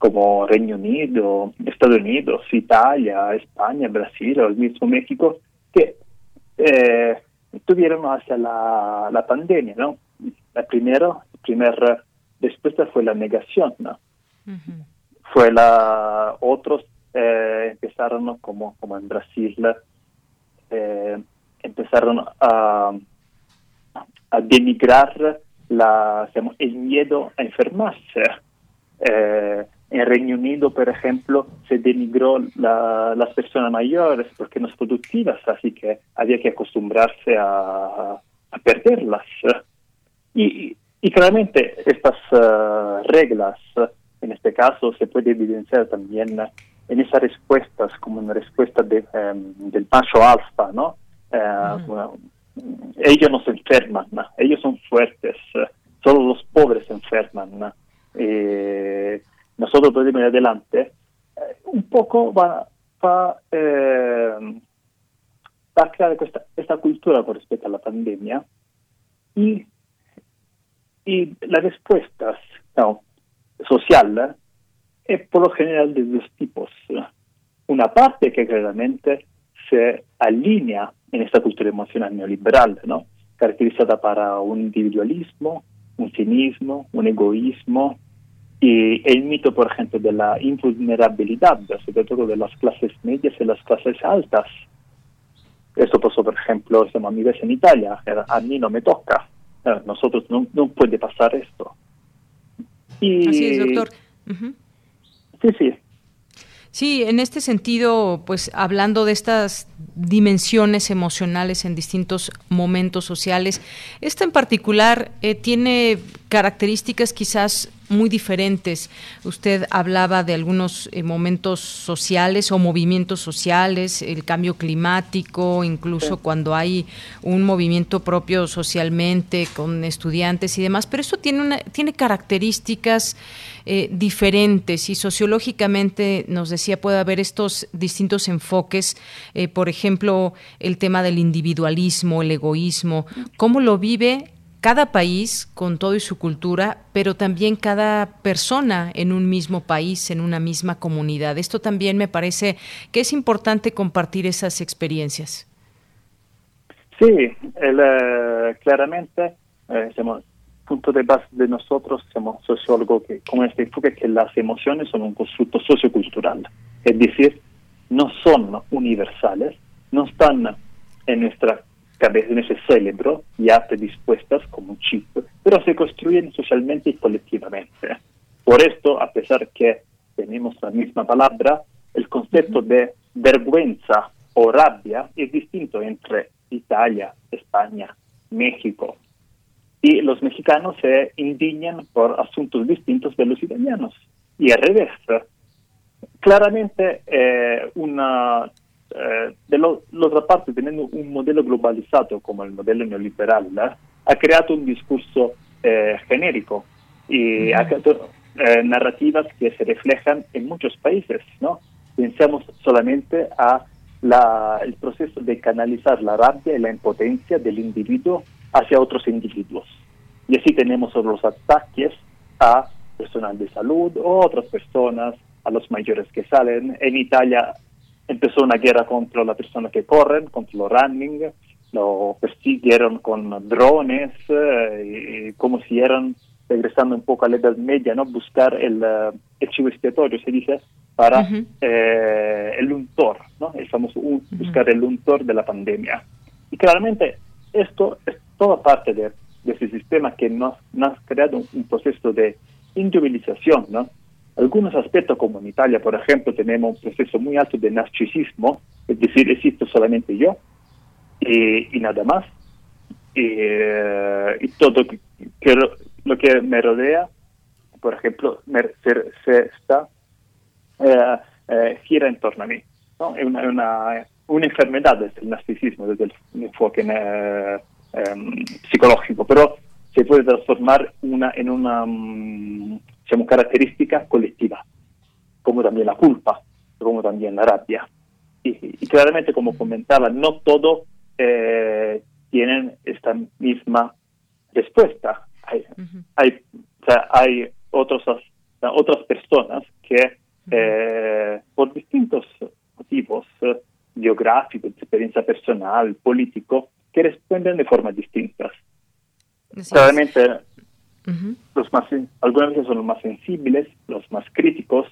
S12: como Reino Unido, Estados Unidos, Italia, España, Brasil o el mismo México, que eh, tuvieron hacia la, la pandemia, ¿no? La primera, primera respuesta fue la negación, ¿no? fue la otros eh, empezaron como como en Brasil eh, empezaron a, a denigrar la el miedo a enfermarse eh, en Reino Unido, por ejemplo, se denigró la, las personas mayores porque no son productivas, así que había que acostumbrarse a, a perderlas. Y, y claramente estas reglas en este caso se puede evidenciar también en esas respuestas como una respuesta de, em, del macho alfa, ¿no? Eh, ellos no se enferman, ellos son fuertes, solo los pobres se enferman. Eh, nosotros podemos ir adelante. Eh, un poco va, va, a crear esta, esta cultura con respecto a la pandemia y, y las respuestas no, social es por lo general de dos tipos. Una parte que claramente se alinea en esta cultura emocional neoliberal, ¿no? caracterizada para un individualismo, un cinismo, un egoísmo, y el mito, por ejemplo, de la invulnerabilidad, sobre todo de las clases medias y las clases altas. Esto pasó, por ejemplo, a mi vez en Italia, a mí no me toca, nosotros no, no puede pasar esto.
S1: Y, Así es, doctor.
S12: Sí, sí.
S1: Sí, en este sentido, pues hablando de estas dimensiones emocionales en distintos momentos sociales, esta en particular eh, tiene características quizás muy diferentes. Usted hablaba de algunos eh, momentos sociales o movimientos sociales, el cambio climático, incluso cuando hay un movimiento propio socialmente con estudiantes y demás, pero eso tiene una tiene características eh, diferentes y sociológicamente nos decía puede haber estos distintos enfoques, eh, por ejemplo, el tema del individualismo, el egoísmo, cómo lo vive cada país con todo y su cultura, pero también cada persona en un mismo país, en una misma comunidad. Esto también me parece que es importante compartir esas experiencias.
S12: Sí, eh, claramente eh, punto de base de nosotros somos sociólogos que con este enfoque que las emociones son un constructo sociocultural, es decir, no son universales, no están en nuestra cabeza, en ese cerebro ya predispuestas como un chip, pero se construyen socialmente y colectivamente. Por esto, a pesar que tenemos la misma palabra, el concepto de vergüenza o rabia es distinto entre Italia, España, México, y los mexicanos se indignan por asuntos distintos de los italianos y al revés. Claramente, eh, una eh, de lo, otra parte, teniendo un modelo globalizado como el modelo neoliberal, ha creado un discurso eh, genérico y ha creado narrativas que se reflejan en muchos países. ¿no? Pensamos solamente a la, el proceso de canalizar la rabia y la impotencia del individuo hacia otros individuos. Y así tenemos los ataques a personal de salud o otras personas, a los mayores que salen. En Italia empezó una guerra contra las personas que corren, contra los running, lo persiguieron con drones, eh, y como si eran, regresando un poco a la Edad Media, ¿no? buscar el, uh, chivo expiatorio, se dice, para eh, el untor, ¿no? el famoso buscar el untor de la pandemia. Y claramente esto es toda parte de, ese sistema que nos, nos ha creado un, proceso de individualización, ¿no? Algunos aspectos, como en Italia, por ejemplo, tenemos un proceso muy alto de narcisismo, es decir, existo solamente yo y, nada más. Y, todo que, lo, que me rodea, por ejemplo, se, está eh, eh, gira en torno a mí. ¿no? Es una, una, una enfermedad del narcisismo desde el enfoque eh, em, psicológico, pero se puede transformar una, en una um, característica colectiva, como también la culpa, como también la rabia. Y, claramente, como comentaba, no todos eh, tienen esta misma respuesta. Hay, hay, hay otros, otras personas que, eh, por distintos motivos, eh, geográficos, de experiencia personal, político, que responden de formas distintas. Claramente, los más, algunas veces son los más sensibles, los más críticos,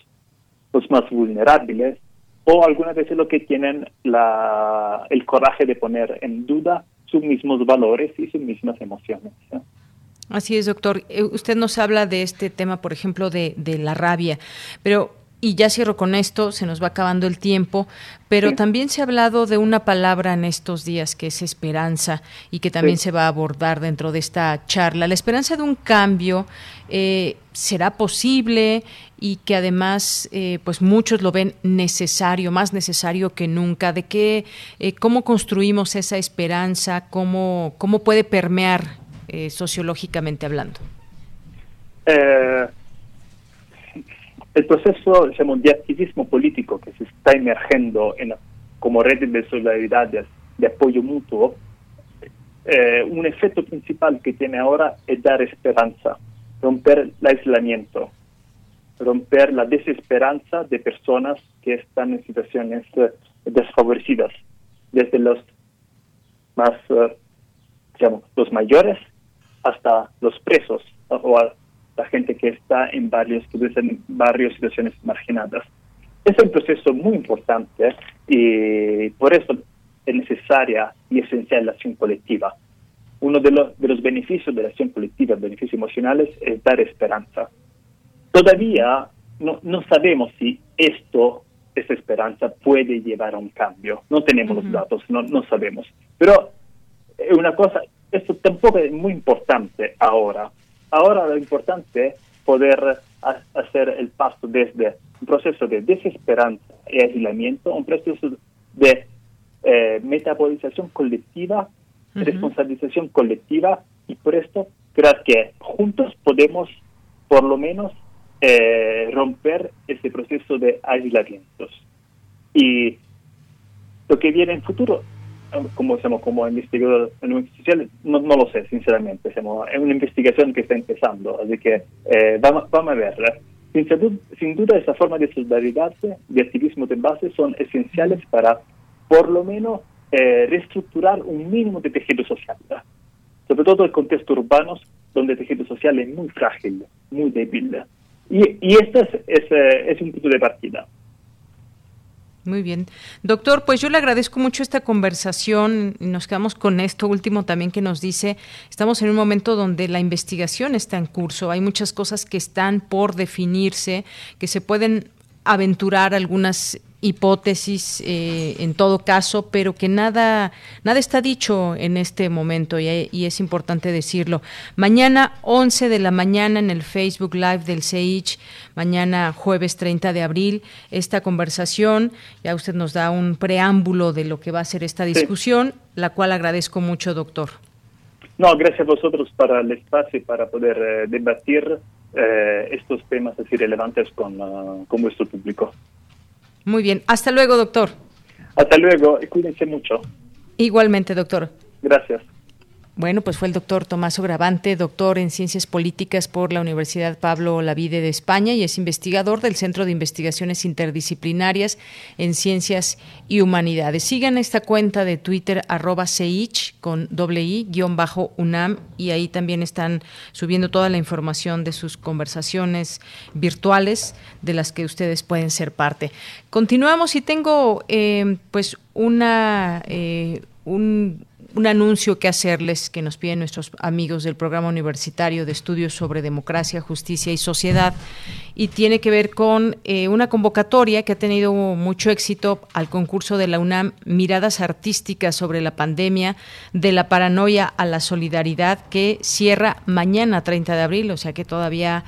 S12: los más vulnerables, o algunas veces los que tienen la, el coraje de poner en duda sus mismos valores y sus mismas emociones.
S1: Así es, doctor. Eh, usted nos habla de este tema, por ejemplo, de, de la rabia, pero y ya cierro con esto, se nos va acabando el tiempo, pero también se ha hablado de una palabra en estos días que es esperanza y que también se va a abordar dentro de esta charla. La esperanza de un cambio eh, será posible y que además eh, pues muchos lo ven necesario, más necesario que nunca. ¿De qué, eh, cómo construimos esa esperanza? ¿Cómo, cómo puede permear sociológicamente hablando?
S12: El proceso de activismo político que se está emergiendo en, como redes de solidaridad, de, apoyo mutuo, eh, un efecto principal que tiene ahora es dar esperanza, romper el aislamiento, romper la desesperanza de personas que están en situaciones eh, desfavorecidas, desde los más, eh, los mayores hasta los presos o a la gente que está en varios, en barrios, situaciones marginadas. Es un proceso muy importante y por eso es necesaria y esencial la acción colectiva. Uno de los, de los beneficios de la acción colectiva, beneficios emocionales, es dar esperanza. Todavía no, no sabemos si esto, esta esperanza, puede llevar a un cambio. No tenemos los datos, no, no sabemos. Pero es una cosa, esto tampoco es muy importante ahora. Ahora lo importante es poder hacer el paso desde un proceso de desesperanza y aislamiento a un proceso de eh, metabolización colectiva, responsabilización colectiva y por esto creo que juntos podemos por lo menos eh, romper ese proceso de aislamientos. Y lo que viene en futuro, como hacemos como investigador social, no, no lo sé, sinceramente. es una investigación que está empezando, así que eh, vamos, vamos a verla. Sin, sin duda, esa forma de solidaridad, de activismo de base, son esenciales para, por lo menos, eh, reestructurar un mínimo de tejido social. Sobre todo en contextos urbanos, donde el tejido social es muy frágil, muy débil. Y, y este es, es, eh, es un punto de partida.
S1: Muy bien. Doctor, pues yo le agradezco mucho esta conversación. Nos quedamos con esto último también que nos dice, estamos en un momento donde la investigación está en curso, hay muchas cosas que están por definirse, que se pueden aventurar algunas hipótesis eh, en todo caso, pero que nada, nada está dicho en este momento y, es importante decirlo. Mañana 11 de la mañana en el Facebook Live del CEICH, mañana jueves 30 de abril, esta conversación, ya usted nos da un preámbulo de lo que va a ser esta discusión, la cual agradezco mucho, doctor.
S12: No, gracias a vosotros para el espacio y para poder eh, debatir eh, estos temas así relevantes con, uh, con vuestro público.
S1: Muy bien. Hasta luego, doctor.
S12: Hasta luego cuídense mucho.
S1: Igualmente, doctor.
S12: Gracias.
S1: Bueno, pues fue el doctor Tomás Ogravante, doctor en Ciencias Políticas por la Universidad Pablo Lavide de España y es investigador del Centro de Investigaciones Interdisciplinarias en Ciencias y Humanidades. Sigan esta cuenta de Twitter arroba CEICH con doble I guion bajo UNAM y ahí también están subiendo toda la información de sus conversaciones virtuales de las que ustedes pueden ser parte. Continuamos y tengo eh, pues una... Eh, un un anuncio que hacerles que nos piden nuestros amigos del programa universitario de estudios sobre democracia, justicia y sociedad. Y tiene que ver con eh, una convocatoria que ha tenido mucho éxito al concurso de la UNAM Miradas Artísticas sobre la pandemia de la paranoia a la solidaridad que cierra mañana 30 de abril, o sea que todavía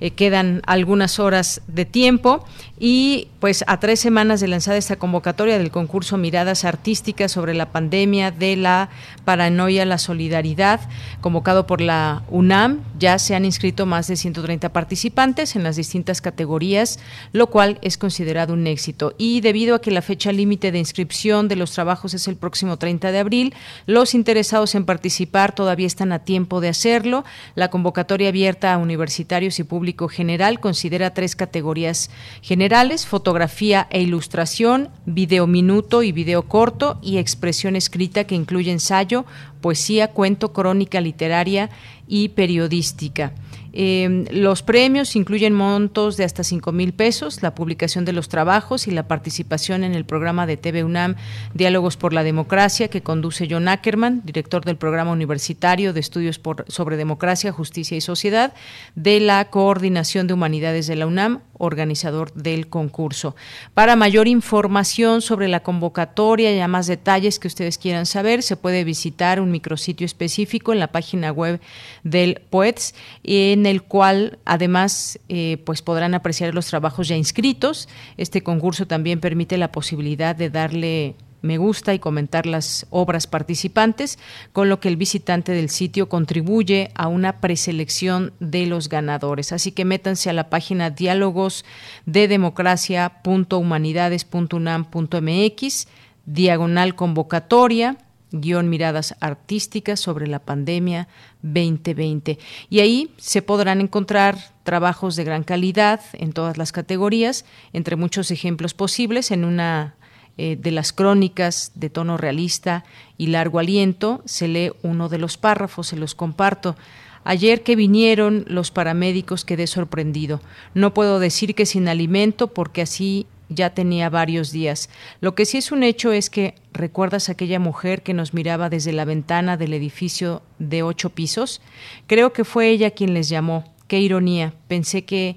S1: eh, quedan algunas horas de tiempo y pues a tres semanas de lanzada esta convocatoria del concurso Miradas Artísticas sobre la pandemia de la paranoia, la solidaridad, convocado por la UNAM, ya se han inscrito más de 130 participantes en las distintas categorías, lo cual es considerado un éxito. Y debido a que la fecha límite de inscripción de los trabajos es el próximo 30 de abril, los interesados en participar todavía están a tiempo de hacerlo. La convocatoria abierta a universitarios y público general considera tres categorías generales, fotografía e ilustración, video minuto y video corto y expresión escrita que incluye ensayo, poesía, cuento, crónica literaria y periodística. Em, los premios incluyen montos de hasta 5 mil pesos, la publicación de los trabajos y la participación en el programa de TV UNAM Diálogos por la Democracia que conduce John Ackerman, director del programa universitario de estudios sobre democracia, justicia y sociedad de la Coordinación de Humanidades de la UNAM, organizador del concurso. Para mayor información sobre la convocatoria y a más detalles que ustedes quieran saber, se puede visitar un micrositio específico en la página web del POETS, en el cual además eh, pues podrán apreciar los trabajos ya inscritos. Este concurso también permite la posibilidad de darle me gusta y comentar las obras participantes, con lo que el visitante del sitio contribuye a una preselección de los ganadores. Así que métanse a la página diálogos de democracia.humanidades.unam.mx, diagonal convocatoria, miradas artísticas sobre la pandemia 2020. Y ahí se podrán encontrar trabajos de gran calidad en todas las categorías, entre muchos ejemplos posibles en una eh, de las crónicas de tono realista y largo aliento, se lee uno de los párrafos, se los comparto. Ayer que vinieron los paramédicos quedé sorprendido. No puedo decir que sin alimento porque así ya tenía varios días. Lo que sí es un hecho es que recuerdas a aquella mujer que nos miraba desde la ventana del edificio de ocho pisos. Creo que fue ella quien les llamó. Qué ironía. Pensé que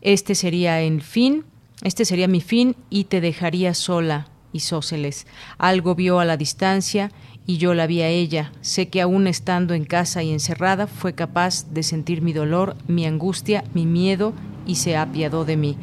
S1: este sería el fin, este sería mi fin y te dejaría sola, isóceles. Algo vio a la distancia y yo la vi a ella. Sé que aún estando en casa y encerrada fue capaz de sentir mi dolor, mi angustia, mi miedo y se apiadó de mí.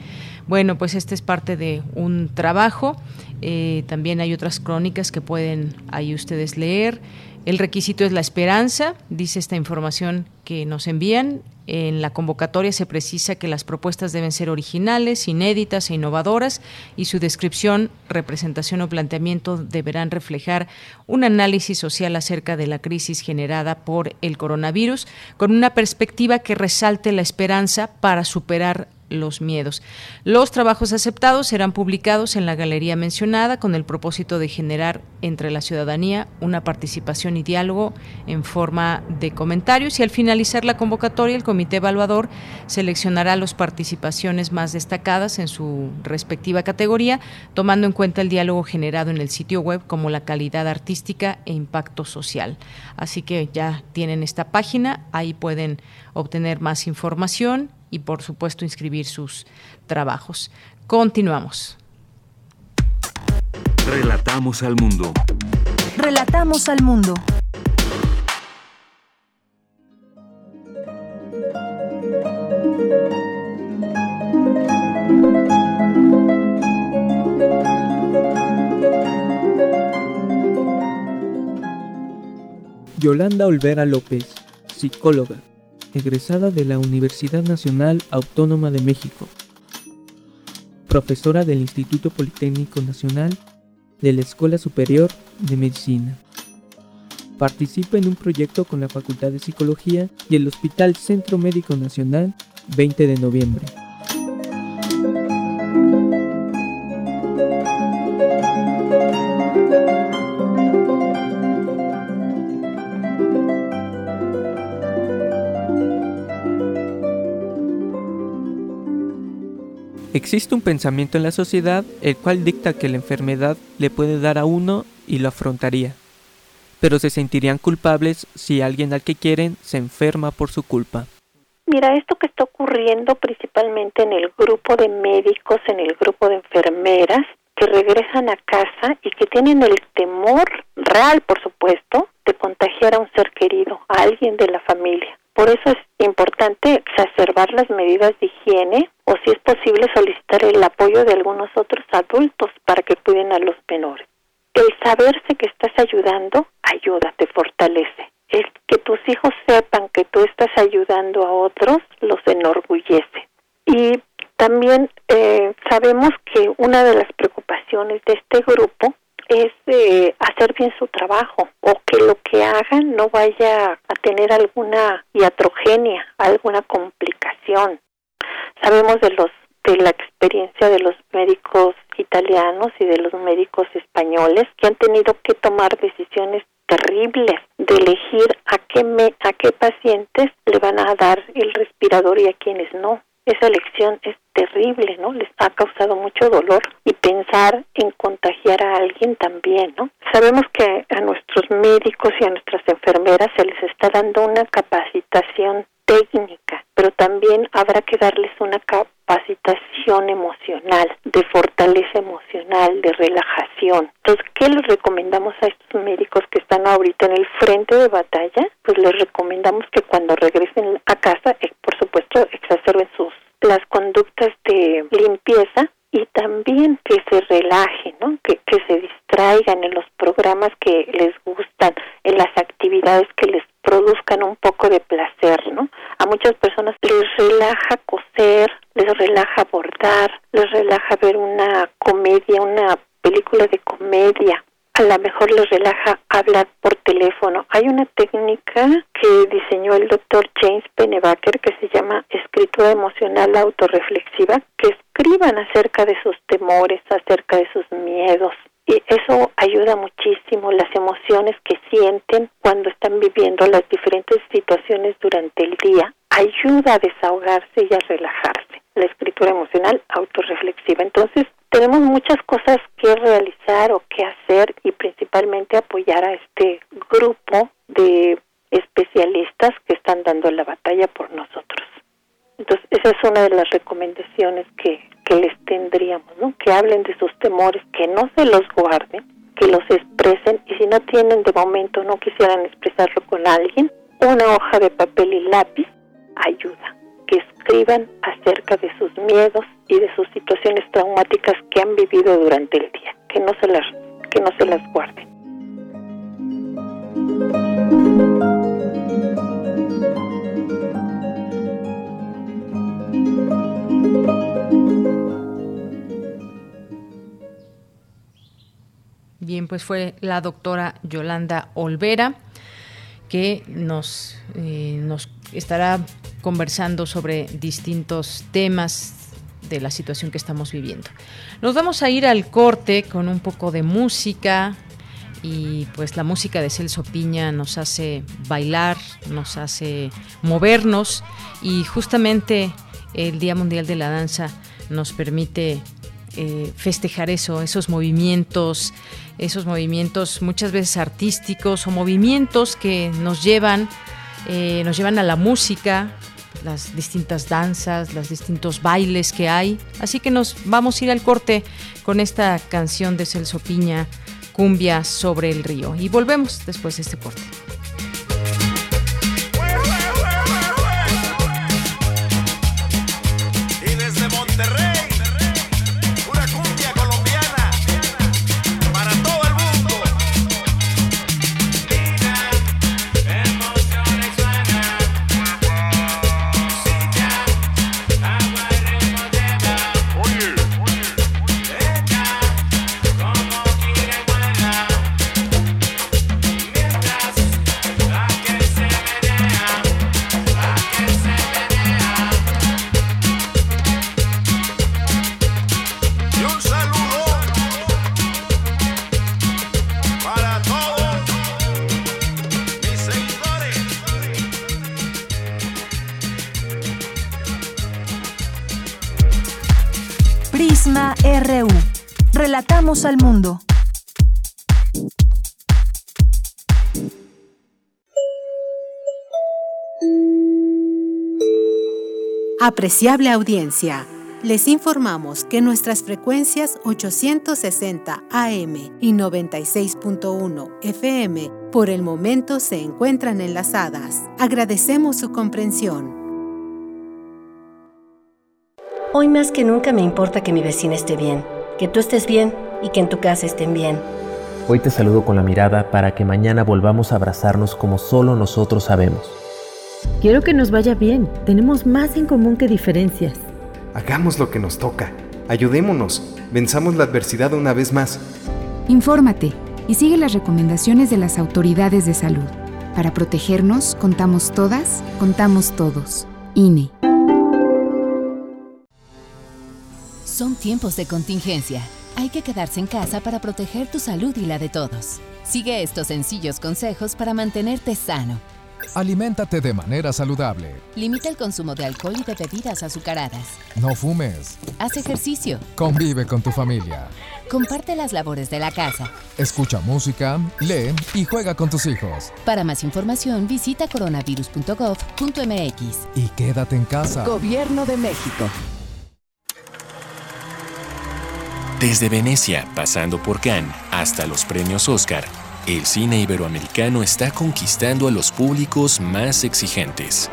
S1: Bueno, pues este es parte de un trabajo. Eh, también hay otras crónicas que pueden ahí ustedes leer. El requisito es la esperanza, dice esta información que nos envían. En la convocatoria se precisa que las propuestas deben ser originales, inéditas e innovadoras y su descripción, representación o planteamiento deberán reflejar un análisis social acerca de la crisis generada por el coronavirus con una perspectiva que resalte la esperanza para superar los miedos. Los trabajos aceptados serán publicados en la galería mencionada con el propósito de generar entre la ciudadanía una participación y diálogo en forma de comentarios y al finalizar la convocatoria el comité evaluador seleccionará las participaciones más destacadas en su respectiva categoría, tomando en cuenta el diálogo generado en el sitio web como la calidad artística e impacto social. Así que ya tienen esta página, ahí pueden obtener más información y por supuesto inscribir sus trabajos. Continuamos.
S2: Relatamos al mundo.
S3: Relatamos al mundo.
S13: Yolanda Olvera López, psicóloga egresada de la Universidad Nacional Autónoma de México, profesora del Instituto Politécnico Nacional de la Escuela Superior de Medicina. Participa en un proyecto con la Facultad de Psicología y el Hospital Centro Médico Nacional 20 de noviembre. Existe un pensamiento en la sociedad el cual dicta que la enfermedad le puede dar a uno y lo afrontaría, pero se sentirían culpables si alguien al que quieren se enferma por su culpa.
S14: Mira, esto que está ocurriendo principalmente en el grupo de médicos, en el grupo de enfermeras, que regresan a casa y que tienen el temor real, por supuesto, de contagiar a un ser querido, a alguien de la familia. Por eso es importante exacerbar las medidas de higiene o si es posible solicitar el apoyo de algunos otros adultos para que cuiden a los menores. El saberse que estás ayudando ayuda, te fortalece. El que tus hijos sepan que tú estás ayudando a otros los enorgullece. Y también eh, sabemos que una de las preocupaciones de este grupo es de hacer bien su trabajo o que lo que hagan no vaya a tener alguna iatrogenia, alguna complicación. Sabemos de los de la experiencia de los médicos italianos y de los médicos españoles que han tenido que tomar decisiones terribles de elegir a qué me, a qué pacientes le van a dar el respirador y a quienes no esa elección es terrible, ¿no? Les ha causado mucho dolor y pensar en contagiar a alguien también, ¿no? Sabemos que a nuestros médicos y a nuestras enfermeras se les está dando una capacitación técnica, pero también habrá que darles una capacitación emocional, de fortaleza emocional, de relajación. Entonces, ¿qué les recomendamos a estos médicos que están ahorita en el frente de batalla? Pues les recomendamos que cuando regresen a casa, eh, por supuesto, exacerben sus las conductas de limpieza y también que se relajen, ¿no? que, que se distraigan en los programas que les gustan, en las actividades que les produzcan un poco de placer, ¿no? A muchas personas les relaja coser, les relaja bordar, les relaja ver una comedia, una película de comedia. A lo mejor les relaja hablar por teléfono. Hay una técnica que diseñó el doctor James Pennebaker que se llama escritura emocional autorreflexiva, que escriban acerca de sus temores, acerca de sus miedos, y eso ayuda muchísimo las emociones que sienten cuando están viviendo las diferentes situaciones durante el día. Ayuda a desahogarse y a relajarse. La escritura emocional autorreflexiva. Entonces, tenemos muchas cosas que realizar o que hacer y apoyar a este grupo de especialistas que están dando la batalla por nosotros. Entonces, esa es una de las recomendaciones que, que les tendríamos, ¿no? Que hablen de sus temores, que no se los guarden, que los expresen y si no tienen de momento, no quisieran expresarlo con alguien, una hoja de papel y lápiz ayuda. Que escriban acerca de sus miedos y de sus situaciones traumáticas que han vivido durante el día, que no se las, que no se las guarden.
S1: Bien, pues fue la doctora Yolanda Olvera que nos, eh, nos estará conversando sobre distintos temas de la situación que estamos viviendo. Nos vamos a ir al corte con un poco de música y pues la música de Celso Piña nos hace bailar, nos hace movernos y justamente el Día Mundial de la Danza nos permite eh, festejar eso, esos movimientos, esos movimientos muchas veces artísticos o movimientos que nos llevan, eh, nos llevan a la música, las distintas danzas, los distintos bailes que hay. Así que nos vamos a ir al corte con esta canción de Celso Piña, Cumbia sobre el río. Y volvemos después de este corte.
S15: Apreciable audiencia, les informamos que nuestras frecuencias 860 AM y 96.1 FM por el momento se encuentran enlazadas. Agradecemos su comprensión.
S16: Hoy más que nunca me importa que mi vecina esté bien, que tú estés bien y que en tu casa estén bien.
S17: Hoy te saludo con la mirada para que mañana volvamos a abrazarnos como solo nosotros sabemos.
S18: Quiero que nos vaya bien. Tenemos más en común que diferencias.
S19: Hagamos lo que nos toca. Ayudémonos. Venzamos la adversidad una vez más.
S20: Infórmate y sigue las recomendaciones de las autoridades de salud. Para protegernos, contamos todas, contamos todos. INE.
S21: Son tiempos de contingencia hay que quedarse en casa para proteger tu salud y la de todos. Sigue estos sencillos consejos para mantenerte sano.
S22: Aliméntate de manera saludable.
S21: Limita el consumo de alcohol y de bebidas azucaradas.
S22: No fumes.
S21: Haz ejercicio.
S22: Convive con tu familia.
S21: Comparte las labores de la casa.
S22: Escucha música, lee y juega con tus hijos.
S21: Para más información visita coronavirus.gov.mx.
S22: Y quédate en casa.
S23: Gobierno de México.
S24: Desde Venecia, pasando por Cannes, hasta los premios Oscar, el cine iberoamericano está conquistando a los públicos más exigentes.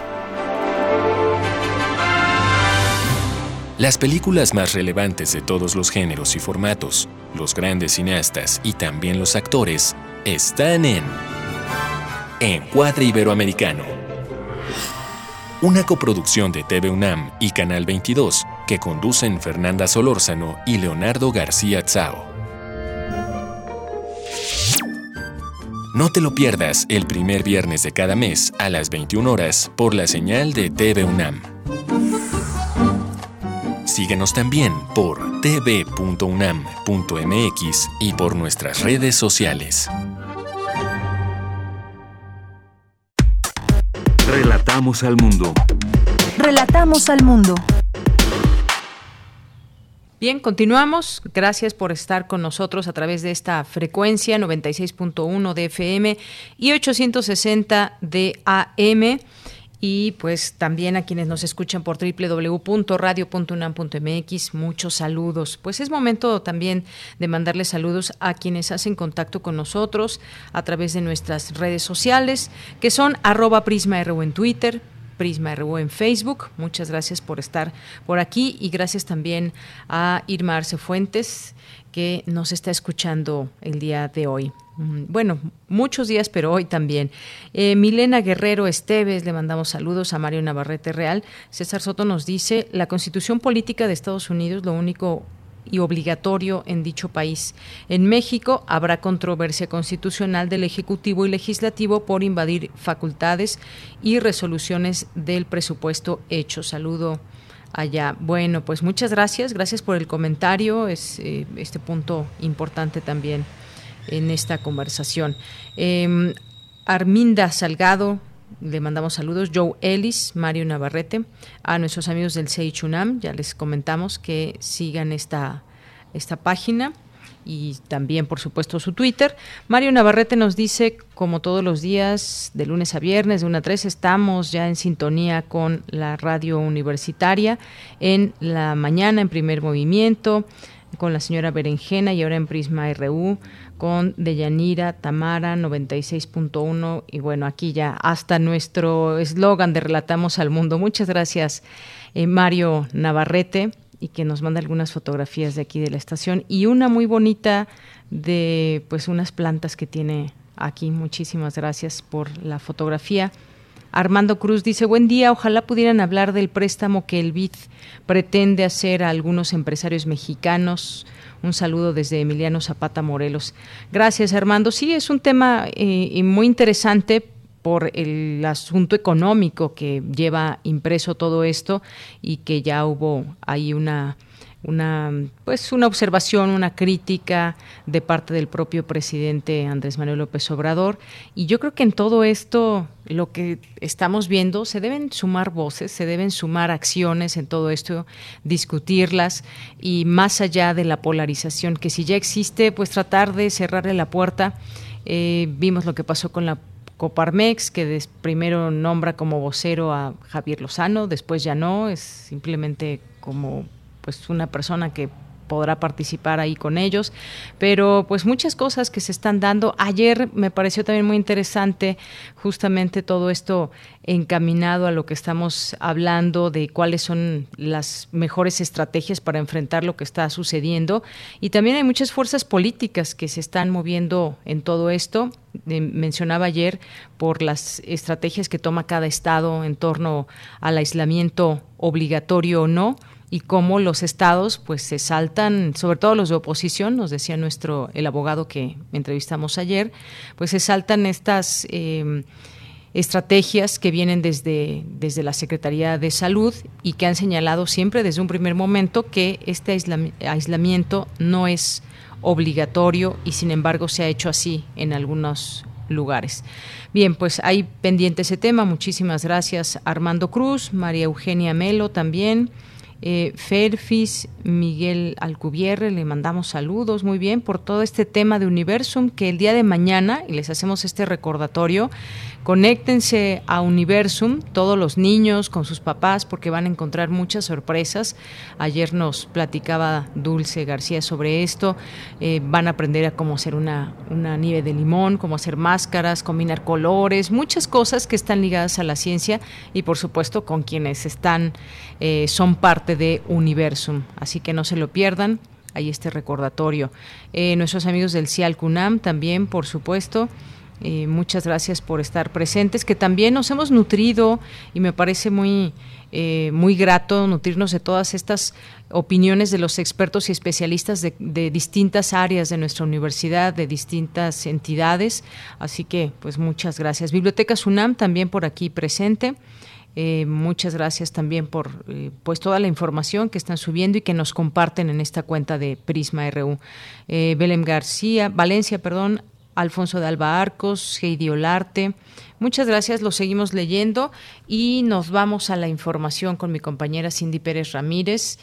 S24: Las películas más relevantes de todos los géneros y formatos, los grandes cineastas y también los actores están en Encuadre Iberoamericano. Una coproducción de TV UNAM y Canal 22 que conducen Fernanda Solórzano y Leonardo García Tsao. No te lo pierdas el primer viernes de cada mes a las 21 horas por la señal de TV UNAM. Síguenos también por tv.unam.mx y por nuestras redes sociales.
S2: Relatamos al mundo.
S3: Relatamos al mundo.
S1: Bien, continuamos. Gracias por estar con nosotros a través de esta frecuencia 96.1 de FM y 860 de AM y pues también a quienes nos escuchan por www.radio.unam.mx, muchos saludos. Pues es momento también de mandarles saludos a quienes hacen contacto con nosotros a través de nuestras redes sociales, que son arroba prisma.ru en Twitter, Prisma RU en Facebook. Muchas gracias por estar por aquí y gracias también a Irma Arce Fuentes que nos está escuchando el día de hoy. Mm, bueno, muchos días, pero hoy también. Eh, Milena Guerrero Esteves, le mandamos saludos a Mario Navarrete Real. César Soto nos dice, la constitución política de Estados Unidos, lo único y obligatorio en dicho país. En México habrá controversia constitucional del Ejecutivo y Legislativo por invadir facultades y resoluciones del presupuesto hecho. Saludo allá. Bueno, pues muchas gracias, gracias por el comentario, es eh, este punto importante también en esta conversación. Em, Arminda Salgado, le mandamos saludos. Joe Ellis, Mario Navarrete, a nuestros amigos del Seichunam, ya les comentamos que sigan esta, esta página y también, por supuesto, su Twitter. Mario Navarrete nos dice, como todos los días, de lunes a viernes, de 1 a 3, estamos ya en sintonía con la radio universitaria en la mañana, en primer movimiento, con la señora Berenjena y ahora en Prisma RU con Deyanira, Tamara 96.1 y bueno, aquí ya hasta nuestro eslogan de Relatamos al Mundo. Muchas gracias eh, Mario Navarrete y que nos manda algunas fotografías de aquí de la estación y una muy bonita de pues unas plantas que tiene aquí. Muchísimas gracias por la fotografía. Armando Cruz dice, buen día, ojalá pudieran hablar del préstamo que el BID pretende hacer a algunos empresarios mexicanos un saludo desde Emiliano Zapata Morelos. Gracias, Armando. Sí, es un tema eh, muy interesante por el asunto económico que lleva impreso todo esto y que ya hubo ahí una una pues una observación, una crítica de parte del propio presidente Andrés Manuel López Obrador y yo creo que en todo esto lo que estamos viendo se deben sumar voces, se deben sumar acciones en todo esto, discutirlas y más allá de la polarización que si ya existe, pues tratar de cerrarle la puerta. Eh, vimos lo que pasó con la Coparmex, que primero nombra como vocero a Javier Lozano, después ya no, es simplemente como pues una persona que podrá participar ahí con ellos, pero pues muchas cosas que se están dando. Ayer me pareció también muy interesante justamente todo esto encaminado a lo que estamos hablando de cuáles son las mejores estrategias para enfrentar lo que está sucediendo y también hay muchas fuerzas políticas que se están moviendo en todo esto. Eh, mencionaba ayer por las estrategias que toma cada estado en torno al aislamiento obligatorio o no y cómo los estados pues se saltan, sobre todo los de oposición, nos decía nuestro el abogado que entrevistamos ayer, pues se saltan estas em, estrategias que vienen desde, desde la Secretaría de Salud y que han señalado siempre desde un primer momento que este aislamiento no es obligatorio y sin embargo se ha hecho así en algunos lugares. Bien, pues hay pendiente ese tema. Muchísimas gracias Armando Cruz, María Eugenia Melo también eh, Ferfis, Miguel Alcubierre, le mandamos saludos muy bien por todo este tema de Universum que el día de mañana, y les hacemos este recordatorio, Conéctense a Universum, todos los niños con sus papás, porque van a encontrar muchas sorpresas. Ayer nos platicaba Dulce García sobre esto. Eh, van a aprender a cómo hacer una, nieve de limón, cómo hacer máscaras, combinar colores, muchas cosas que están ligadas a la ciencia y, por supuesto, con quienes están, eh, son parte de Universum. Así que no se lo pierdan. Ahí este recordatorio. Eh, nuestros amigos del CIAL CUNAM también, por supuesto Muchas gracias por estar presentes, que también nos hemos nutrido y me parece muy, eh, muy grato nutrirnos de todas estas opiniones de los expertos y especialistas de, de, distintas áreas de nuestra universidad, de distintas entidades. Así que, pues muchas gracias. Biblioteca SUNAM también por aquí presente. Eh, muchas gracias también por eh, pues toda la información que están subiendo y que nos comparten en esta cuenta de Prisma RU. Eh, Belém García, Valencia, perdón, Alfonso de Alba Arcos, Heidi Olarte. Muchas gracias, lo seguimos leyendo y nos vamos a la información con mi compañera Cindy Pérez Ramírez.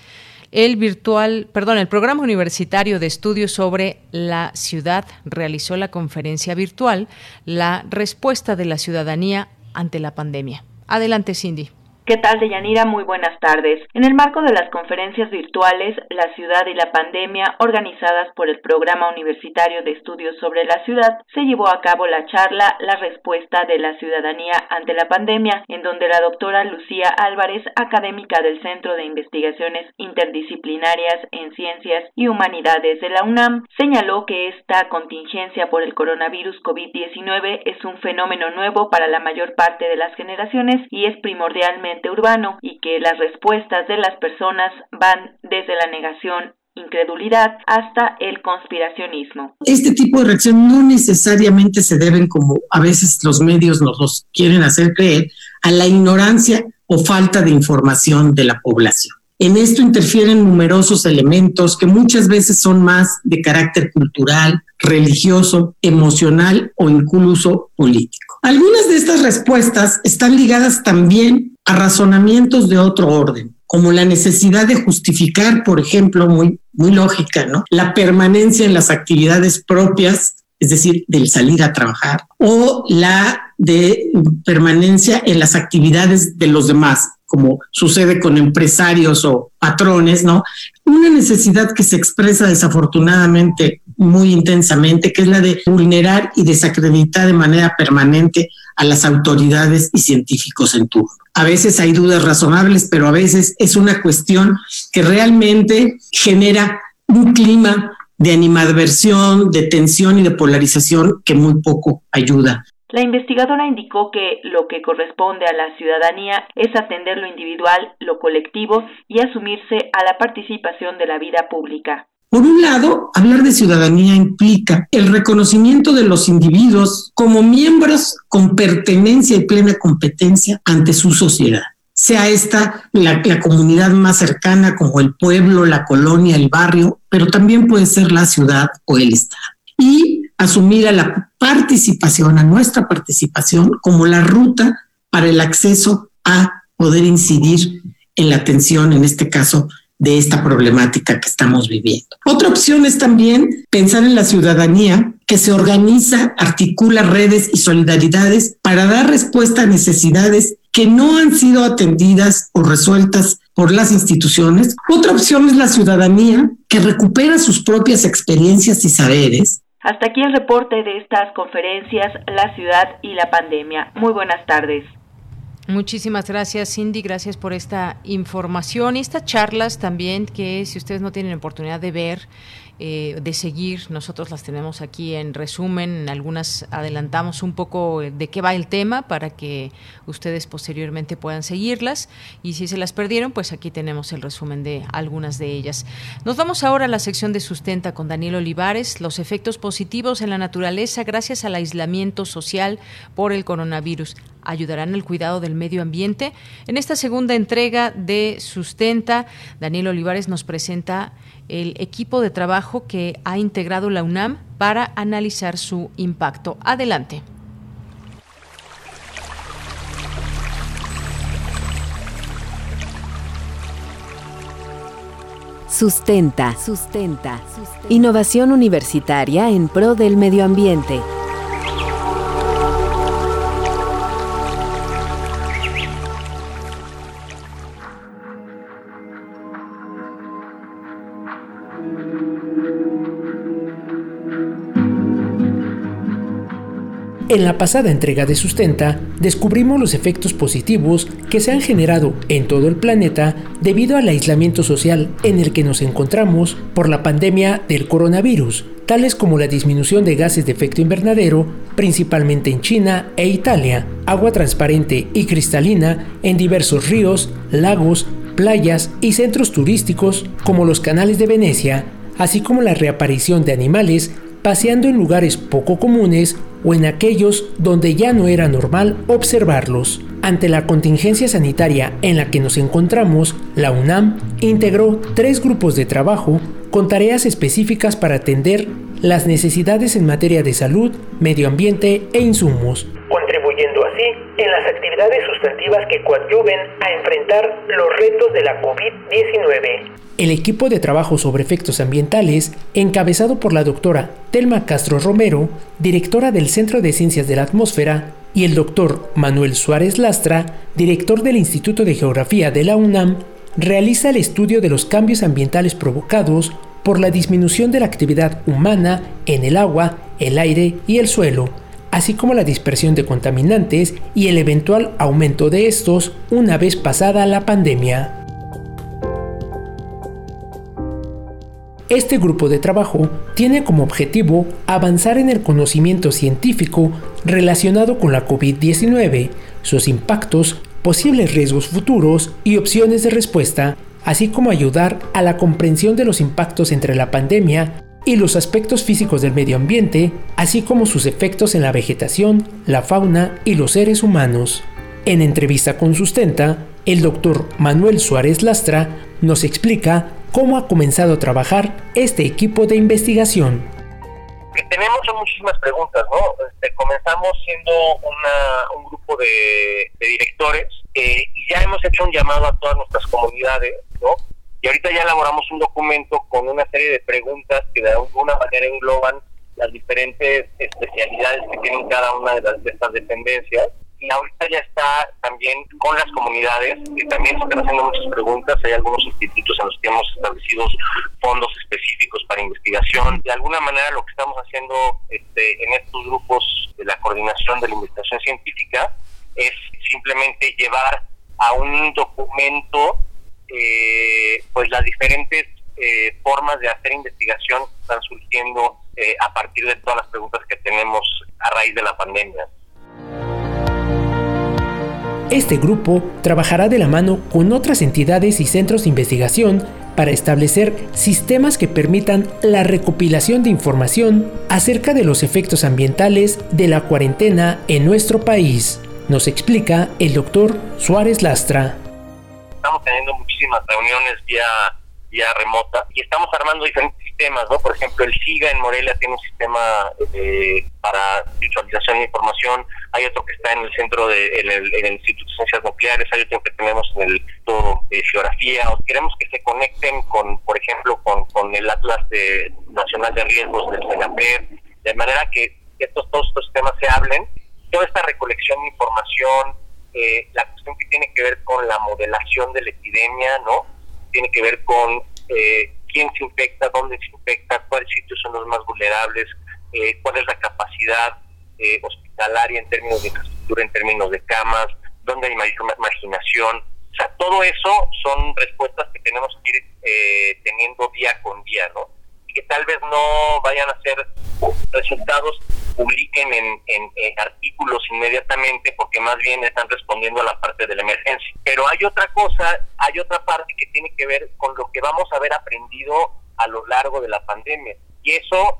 S1: El virtual, perdón, el programa universitario de estudios sobre la ciudad realizó la conferencia virtual La respuesta de la ciudadanía ante la pandemia. Adelante, Cindy.
S25: ¿Qué tal, Deyanira? Muy buenas tardes. En el marco de las conferencias virtuales La ciudad y la pandemia, organizadas por el Programa Universitario de Estudios sobre la Ciudad, se llevó a cabo la charla La respuesta de la ciudadanía ante la pandemia, en donde la doctora Lucía Álvarez, académica del Centro de Investigaciones Interdisciplinarias en Ciencias y Humanidades de la UNAM, señaló que esta contingencia por el coronavirus COVID-19 es un fenómeno nuevo para la mayor parte de las generaciones y es primordialmente urbano y que las respuestas de las personas van desde la negación incredulidad hasta el conspiracionismo.
S26: Este tipo de reacción no necesariamente se deben, como a veces los medios nos los quieren hacer creer, a la ignorancia o falta de información de la población. En esto interfieren numerosos elementos que muchas veces son más de carácter cultural, religioso, emocional o incluso político. Algunas de estas respuestas están ligadas también a razonamientos de otro orden, como la necesidad de justificar, por ejemplo, muy, muy lógica, ¿no? La permanencia en las actividades propias, es decir, del salir a trabajar, o la de permanencia en las actividades de los demás, como sucede con empresarios o patrones, ¿no? Una necesidad que se expresa desafortunadamente muy intensamente, que es la de vulnerar y desacreditar de manera permanente a las autoridades y científicos en turno. A veces hay dudas razonables, pero a veces es una cuestión que realmente genera un clima de animadversión, de tensión y de polarización que muy poco ayuda.
S25: La investigadora indicó que lo que corresponde a la ciudadanía es atender lo individual, lo colectivo y asumirse a la participación de la vida pública.
S26: Por un lado, hablar de ciudadanía implica el reconocimiento de los individuos como miembros con pertenencia y plena competencia ante su sociedad sea esta la, comunidad más cercana como el pueblo, la colonia, el barrio, pero también puede ser la ciudad o el estado. Y asumir a la participación, a nuestra participación, como la ruta para el acceso a poder incidir en la atención, en este caso, de esta problemática que estamos viviendo. Otra opción es también pensar en la ciudadanía que se organiza, articula redes y solidaridades para dar respuesta a necesidades que no han sido atendidas o resueltas por las instituciones. Otra opción es la ciudadanía que recupera sus propias experiencias y saberes
S25: hasta aquí el reporte de estas conferencias, la ciudad y la pandemia. Muy buenas tardes.
S1: Muchísimas gracias, Cindy. Gracias por esta información y estas charlas también que si ustedes no tienen oportunidad de ver, eh, de seguir. Nosotros las tenemos aquí en resumen, algunas adelantamos un poco de qué va el tema para que ustedes posteriormente puedan seguirlas y si se las perdieron, pues aquí tenemos el resumen de algunas de ellas. Nos vamos ahora a la sección de sustenta con Daniel Olivares, los efectos positivos en la naturaleza gracias al aislamiento social por el coronavirus ayudarán al cuidado del medio ambiente. En esta segunda entrega de Sustenta, Daniel Olivares nos presenta el equipo de trabajo que ha integrado la UNAM para analizar su impacto. Adelante.
S27: Sustenta, sustenta. Innovación universitaria en pro del medio ambiente.
S23: En la pasada entrega de Sustenta, descubrimos los efectos positivos que se han generado en todo el planeta debido al aislamiento social en el que nos encontramos por la pandemia del coronavirus tales como la disminución de gases de efecto invernadero, principalmente en China e Italia, agua transparente y cristalina en diversos ríos, lagos, playas y centros turísticos como los canales de Venecia, así como la reaparición de animales paseando en lugares poco comunes o en aquellos donde ya no era normal observarlos. Ante la contingencia sanitaria en la que nos encontramos, la UNAM integró tres grupos de trabajo con tareas específicas para atender las necesidades en materia de salud, medio ambiente e insumos, en las actividades sustantivas que coadyuven a enfrentar los retos de la COVID-19. El equipo de trabajo sobre efectos ambientales, encabezado por la doctora Telma Castro Romero, directora del Centro de Ciencias de la Atmósfera, y el doctor Manuel Suárez Lastra, director del Instituto de Geografía de la UNAM, realiza el estudio de los cambios ambientales provocados por la disminución de la actividad humana en el agua, el aire y el suelo, así como la dispersión de contaminantes y el eventual aumento de estos una vez pasada la pandemia. Este grupo de trabajo tiene como objetivo avanzar en el conocimiento científico relacionado con la COVID-19, sus impactos, posibles riesgos futuros y opciones de respuesta, así como ayudar a la comprensión de los impactos entre la pandemia y los aspectos físicos del medio ambiente, así como sus efectos en la vegetación, la fauna y los seres humanos. En entrevista con Sustenta, el doctor Manuel Suárez Lastra nos explica cómo ha comenzado a trabajar este equipo de investigación.
S28: Tenemos muchísimas preguntas, ¿no? Este, comenzamos siendo un grupo de, directores eh, y ya hemos hecho un llamado a todas nuestras comunidades, ¿no? Y ahorita ya elaboramos un documento con una serie de preguntas que de alguna manera engloban las diferentes especialidades que tienen cada una de, las, de estas dependencias. Y ahorita ya está también con las comunidades, que también se están haciendo muchas preguntas. Hay algunos institutos en los que hemos establecido fondos específicos para investigación. De alguna manera lo que estamos haciendo este, en estos grupos de la coordinación de la investigación científica es simplemente llevar a un documento eh, pues las diferentes eh, formas de hacer investigación están surgiendo eh, a partir de todas las preguntas que tenemos a raíz de la pandemia.
S23: Este grupo trabajará de la mano con otras entidades y centros de investigación para establecer sistemas que permitan la recopilación de información acerca de los efectos ambientales de la cuarentena en nuestro país, nos explica el doctor Suárez Lastra
S28: estamos teniendo muchísimas reuniones vía, vía remota y estamos armando diferentes sistemas, ¿no? Por ejemplo, el SIGA en Morelia tiene un sistema eh, para visualización de información, hay otro que está en el centro de, en el, Instituto de Ciencias Nucleares, hay otro que tenemos en el Instituto de Geografía, o queremos que se conecten con, por ejemplo, con, con el Atlas de, Nacional de Riesgos del CENAPER, de manera que estos, todos estos sistemas se hablen, toda esta recolección de información, eh, la cuestión que tiene que ver con la modelación de la epidemia, ¿no? Tiene que ver con eh, quién se infecta, dónde se infecta, cuáles sitios son los más vulnerables, eh, cuál es la capacidad hospitalaria en términos de infraestructura, en términos de camas, dónde hay mayor marginación. O sea, todo eso son respuestas que tenemos que ir teniendo día con día, ¿no? Que tal vez no vayan a ser resultados publiquen en, artículos inmediatamente porque más bien están respondiendo a la parte de la emergencia. Pero hay otra cosa, hay otra parte que tiene que ver con lo que vamos a haber aprendido a lo largo de la pandemia. Y eso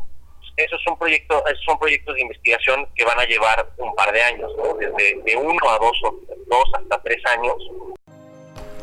S28: esos son proyectos son proyectos de investigación que van a llevar un par de años, desde de uno a dos, o dos hasta tres años,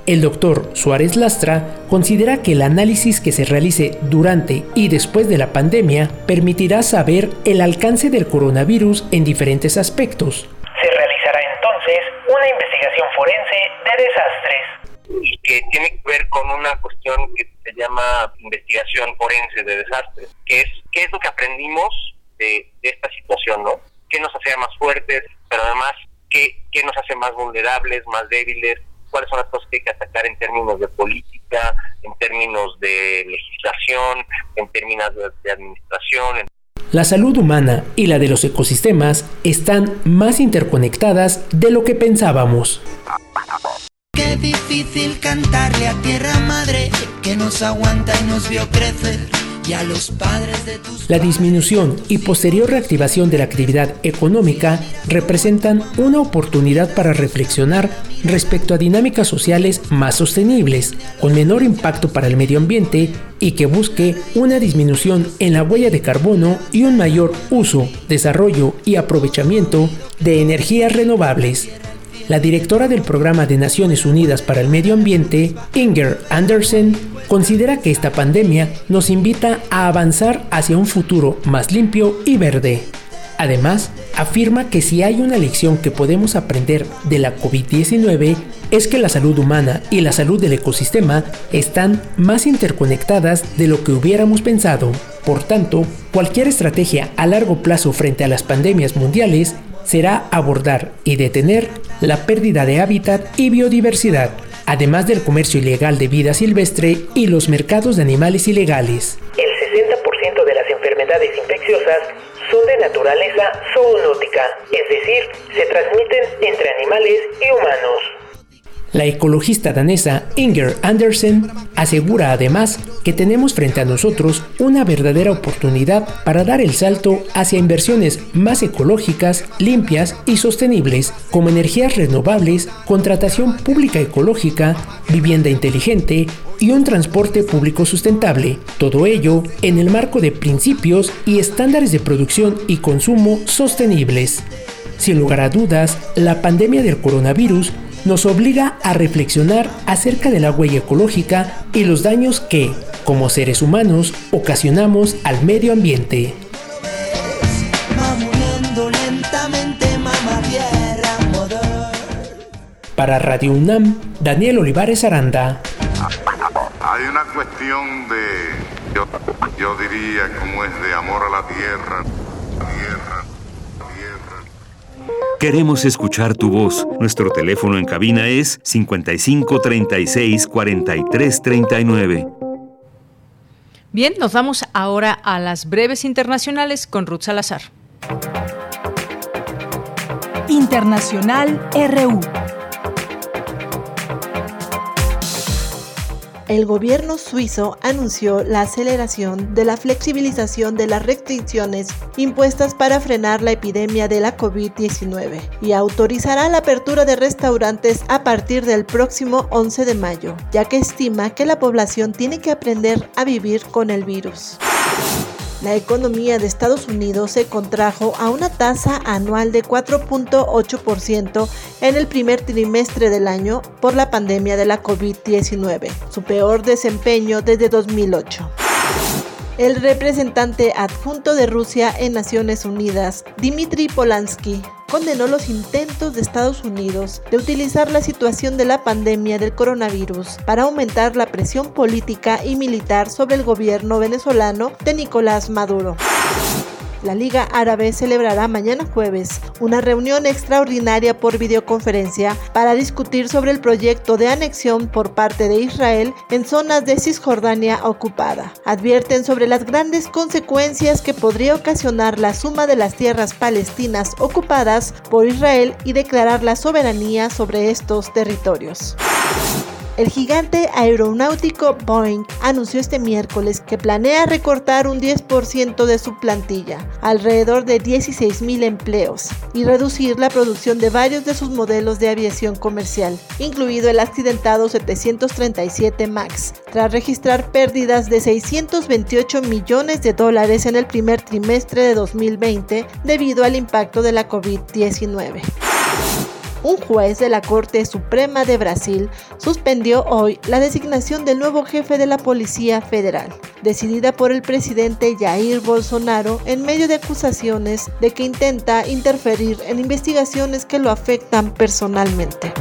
S23: el doctor Suárez Lastra considera que el análisis que se realice durante y después de la pandemia permitirá saber el alcance del coronavirus en diferentes aspectos. Se realizará entonces una investigación forense de desastres.
S28: Y que tiene que ver con una cuestión que se llama investigación forense de desastres, que es qué es lo que aprendimos de, esta situación, ¿no? ¿Qué nos hace más fuertes, pero además qué, qué nos hace más vulnerables, más débiles, cuáles son las cosas que hay que atacar en términos de política, en términos de legislación, en términos de, administración.
S23: La salud humana y la de los ecosistemas están más interconectadas de lo que pensábamos.
S29: Qué difícil cantarle a tierra madre que nos aguanta y nos vio crecer
S23: La disminución y posterior reactivación de la actividad económica representan una oportunidad para reflexionar respecto a dinámicas sociales más sostenibles, con menor impacto para el medio ambiente y que busque una disminución en la huella de carbono y un mayor uso, desarrollo y aprovechamiento de energías renovables. La directora del Programa de Naciones Unidas para el Medio Ambiente, Inger Andersen, considera que esta pandemia nos invita a avanzar hacia un futuro más limpio y verde. Además, afirma que si hay una lección que podemos aprender de la COVID-19 es que la salud humana y la salud del ecosistema están más interconectadas de lo que hubiéramos pensado. Por tanto, cualquier estrategia a largo plazo frente a las pandemias mundiales será abordar y detener la pérdida de hábitat y biodiversidad además del comercio ilegal de vida silvestre y los mercados de animales ilegales. El 60% de las enfermedades infecciosas son de naturaleza zoonótica, es decir, se transmiten entre animales y humanos. La ecologista danesa Inger Andersen asegura además que tenemos frente a nosotros una verdadera oportunidad para dar el salto hacia inversiones más ecológicas, limpias y sostenibles, como energías renovables, contratación pública ecológica, vivienda inteligente y un transporte público sustentable. Todo ello en el marco de principios y estándares de producción y consumo sostenibles. Sin lugar a dudas, la pandemia del coronavirus nos obliga a reflexionar acerca de la huella ecológica y los daños que, como seres humanos, ocasionamos al medio ambiente. Para Radio UNAM, Daniel Olivares Aranda.
S30: Hay una cuestión de, yo, yo diría, como es de amor a la tierra. tierra
S2: Queremos escuchar tu voz. Nuestro teléfono en cabina es 55 36 43 39.
S1: Bien, nos vamos ahora a las breves internacionales con Ruth Salazar.
S3: Internacional RU.
S31: El gobierno suizo anunció la aceleración de la flexibilización de las restricciones impuestas para frenar la epidemia de la COVID-19 y autorizará la apertura de restaurantes a partir del próximo 11 de mayo, ya que estima que la población tiene que aprender a vivir con el virus. La economía de Estados Unidos se contrajo a una tasa anual de 4.8% en el primer trimestre del año por la pandemia de la COVID-19, su peor desempeño desde 2008. El representante adjunto de Rusia en Naciones Unidas, Dmitry Polanski, condenó los intentos de Estados Unidos de utilizar la situación de la pandemia del coronavirus para aumentar la presión política y militar sobre el gobierno venezolano de Nicolás Maduro la Liga Árabe celebrará mañana jueves una reunión extraordinaria por videoconferencia para discutir sobre el proyecto de anexión por parte de Israel en zonas de Cisjordania ocupada. Advierten sobre las grandes consecuencias que podría ocasionar la suma de las tierras palestinas ocupadas por Israel y declarar la soberanía sobre estos territorios. El gigante aeronáutico Boeing anunció este miércoles que planea recortar un 10% de su plantilla, alrededor de 16.000 empleos, y reducir la producción de varios de sus modelos de aviación comercial, incluido el accidentado 737 MAX, tras registrar pérdidas de 628 millones de dólares en el primer trimestre de 2020 debido al impacto de la COVID-19. Un juez de la Corte Suprema de Brasil suspendió hoy la designación del nuevo jefe de la Policía Federal, decidida por el presidente Jair Bolsonaro en medio de acusaciones de que intenta interferir en investigaciones que lo afectan personalmente.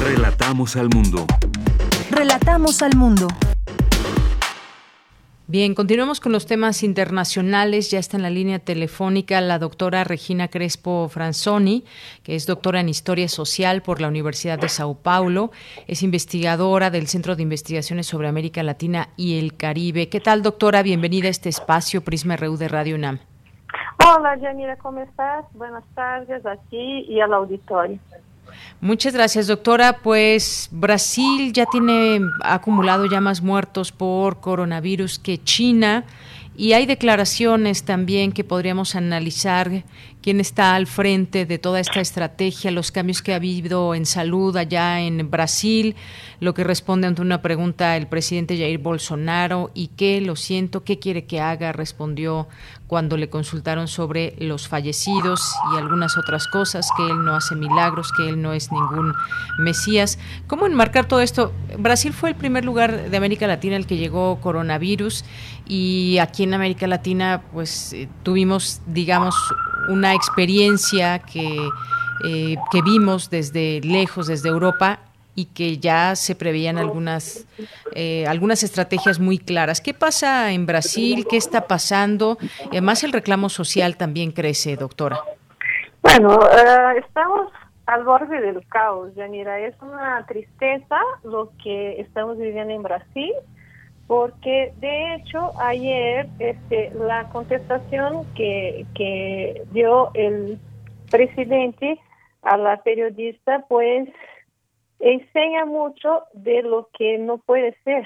S2: Relatamos al mundo.
S3: Relatamos al mundo.
S1: Bien, continuamos con los temas internacionales. Ya está en la línea telefónica la doctora Regina Crespo Franzoni, que es doctora en Historia Social por la Universidad de Sao Paulo. Es investigadora del Centro de Investigaciones sobre América Latina y el Caribe. ¿Qué tal, doctora? Bienvenida a este espacio Prisma RU de Radio UNAM.
S32: Hola, Janira, ¿cómo estás? Buenas tardes a ti y al auditorio.
S1: Muchas gracias, doctora. Pues Brasil ya tiene acumulado ya más muertos por coronavirus que China. Y hay declaraciones también que podríamos analizar quién está al frente de toda esta estrategia, los cambios que ha habido en salud allá en Brasil, lo que responde ante una pregunta el presidente Jair Bolsonaro y qué, lo siento, qué quiere que haga, respondió cuando le consultaron sobre los fallecidos y algunas otras cosas, que él no hace milagros, que él no es ningún Mesías. ¿Cómo enmarcar todo esto? Brasil fue el primer lugar de América Latina el que llegó coronavirus y aquí en América Latina pues eh, tuvimos, digamos, una experiencia que, eh, que vimos desde lejos, desde Europa, y que ya se preveían algunas, eh, algunas estrategias muy claras. ¿Qué pasa en Brasil? ¿Qué está pasando? Además, el reclamo social también crece, doctora.
S33: Bueno, eh, estamos al borde del caos, Yanira. Es una tristeza lo que estamos viviendo en Brasil, porque de hecho ayer este, la contestación que, que dio el presidente a la periodista, pues enseña mucho de lo que no puede ser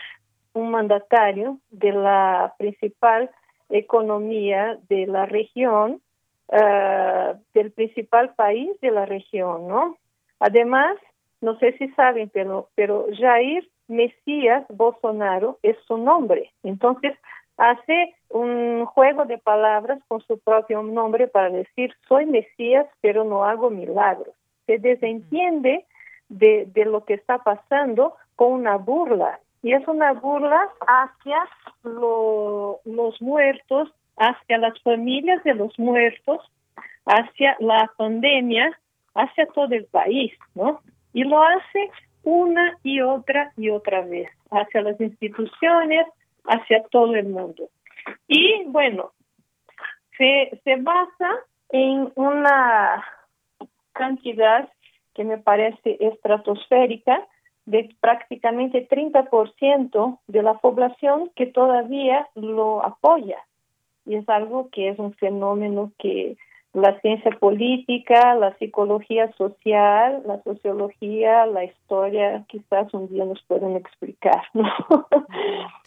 S33: un mandatario de la principal economía de la región, uh, del principal país de la región, ¿no? Además, no sé si saben, pero, pero Jair Mesías Bolsonaro es su nombre. Entonces, hace un juego de palabras con su propio nombre para decir, soy Mesías, pero no hago milagros. Se desentiende de, de lo que está pasando con una burla. Y es una burla hacia los muertos, hacia las familias de los muertos, hacia la pandemia, hacia todo el país, ¿no? Y lo hace una y otra y otra vez, hacia las instituciones, hacia todo el mundo. Y bueno, se, se basa en una cantidad que me parece estratosférica, de prácticamente 30% de la población que todavía lo apoya. Y es algo que es un fenómeno que la ciencia política, la psicología social, la sociología, la historia, quizás un día nos pueden explicar. No,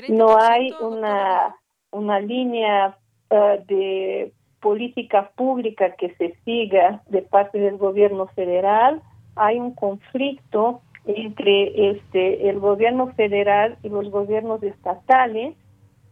S33: no hay una, una línea uh, de política pública que se siga de parte del gobierno federal. Hay un conflicto entre este el gobierno federal y los gobiernos estatales,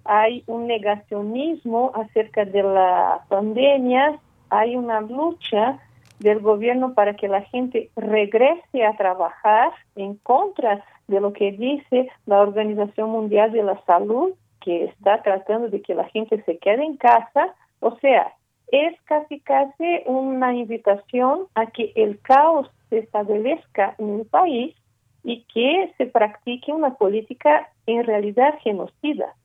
S33: hay un negacionismo acerca de la pandemia, hay una lucha del gobierno para que la gente regrese a trabajar en contra de lo que dice la Organización Mundial de la Salud, que está tratando de que la gente se quede en casa. O sea, es casi casi una invitación a que el caos se establezca en el país y que se practique una política en realidad genocida.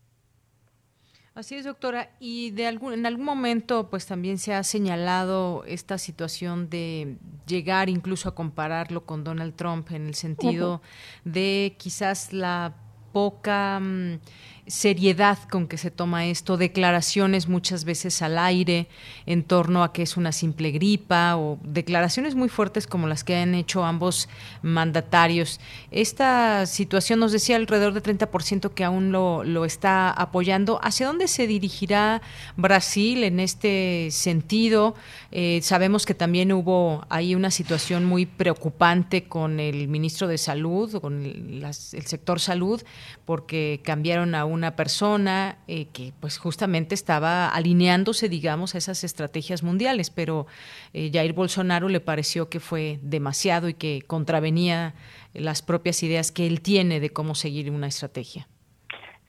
S1: Así es, doctora. Y de algún, en algún momento, pues también se ha señalado esta situación de llegar incluso a compararlo con Donald Trump en el sentido de quizás la poca mm, seriedad con que se toma esto, declaraciones muchas veces al aire en torno a que es una simple gripa o declaraciones muy fuertes como las que han hecho ambos mandatarios. Esta situación nos decía alrededor del 30% que aún lo, lo está apoyando. ¿Hacia dónde se dirigirá Brasil en este sentido? Eh, sabemos que también hubo ahí una situación muy preocupante con el ministro de Salud, con el sector salud, porque cambiaron a una persona eh, que pues justamente estaba alineándose, digamos, a esas estrategias mundiales, pero eh, Jair Bolsonaro le pareció que fue demasiado y que contravenía las propias ideas que él tiene de cómo seguir una estrategia.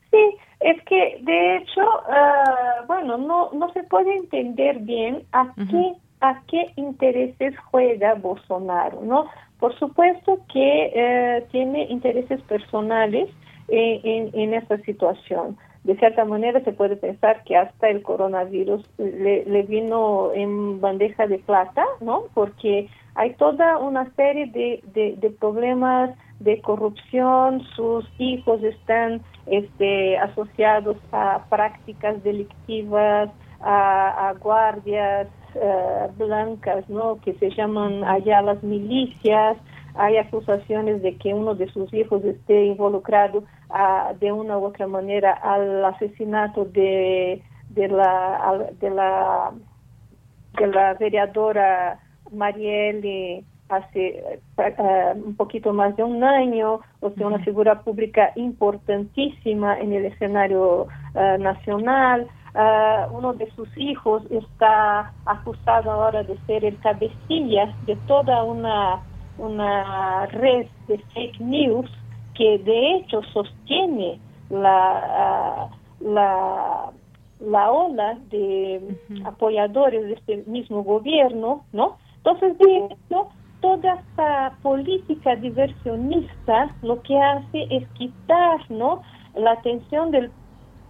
S33: Sí, es que de hecho, uh, bueno, no, no se puede entender bien a qué a qué intereses juega Bolsonaro, ¿no? Por supuesto que eh, tiene intereses personales en, en, esta situación. De cierta manera se puede pensar que hasta el coronavirus le, vino en bandeja de plata, ¿no? Porque hay toda una serie de, de, problemas de corrupción, sus hijos están este, asociados a prácticas delictivas, a, a guardias, blancas, ¿no? Que se llaman allá las milicias. Hay acusaciones de que uno de sus hijos esté involucrado ah, de una u otra manera al asesinato de, de la de la de la vereadora Marielle hace uh, un poquito más de un año, o sea, una figura pública importantísima en el escenario uh, nacional. Uh, uno de sus hijos está acusado ahora de ser el cabecilla de toda una, una red de fake news que de hecho sostiene la, la, la ola de apoyadores de este mismo gobierno, ¿no? Entonces, de hecho, toda esta política diversionista lo que hace es quitar ¿no? la atención del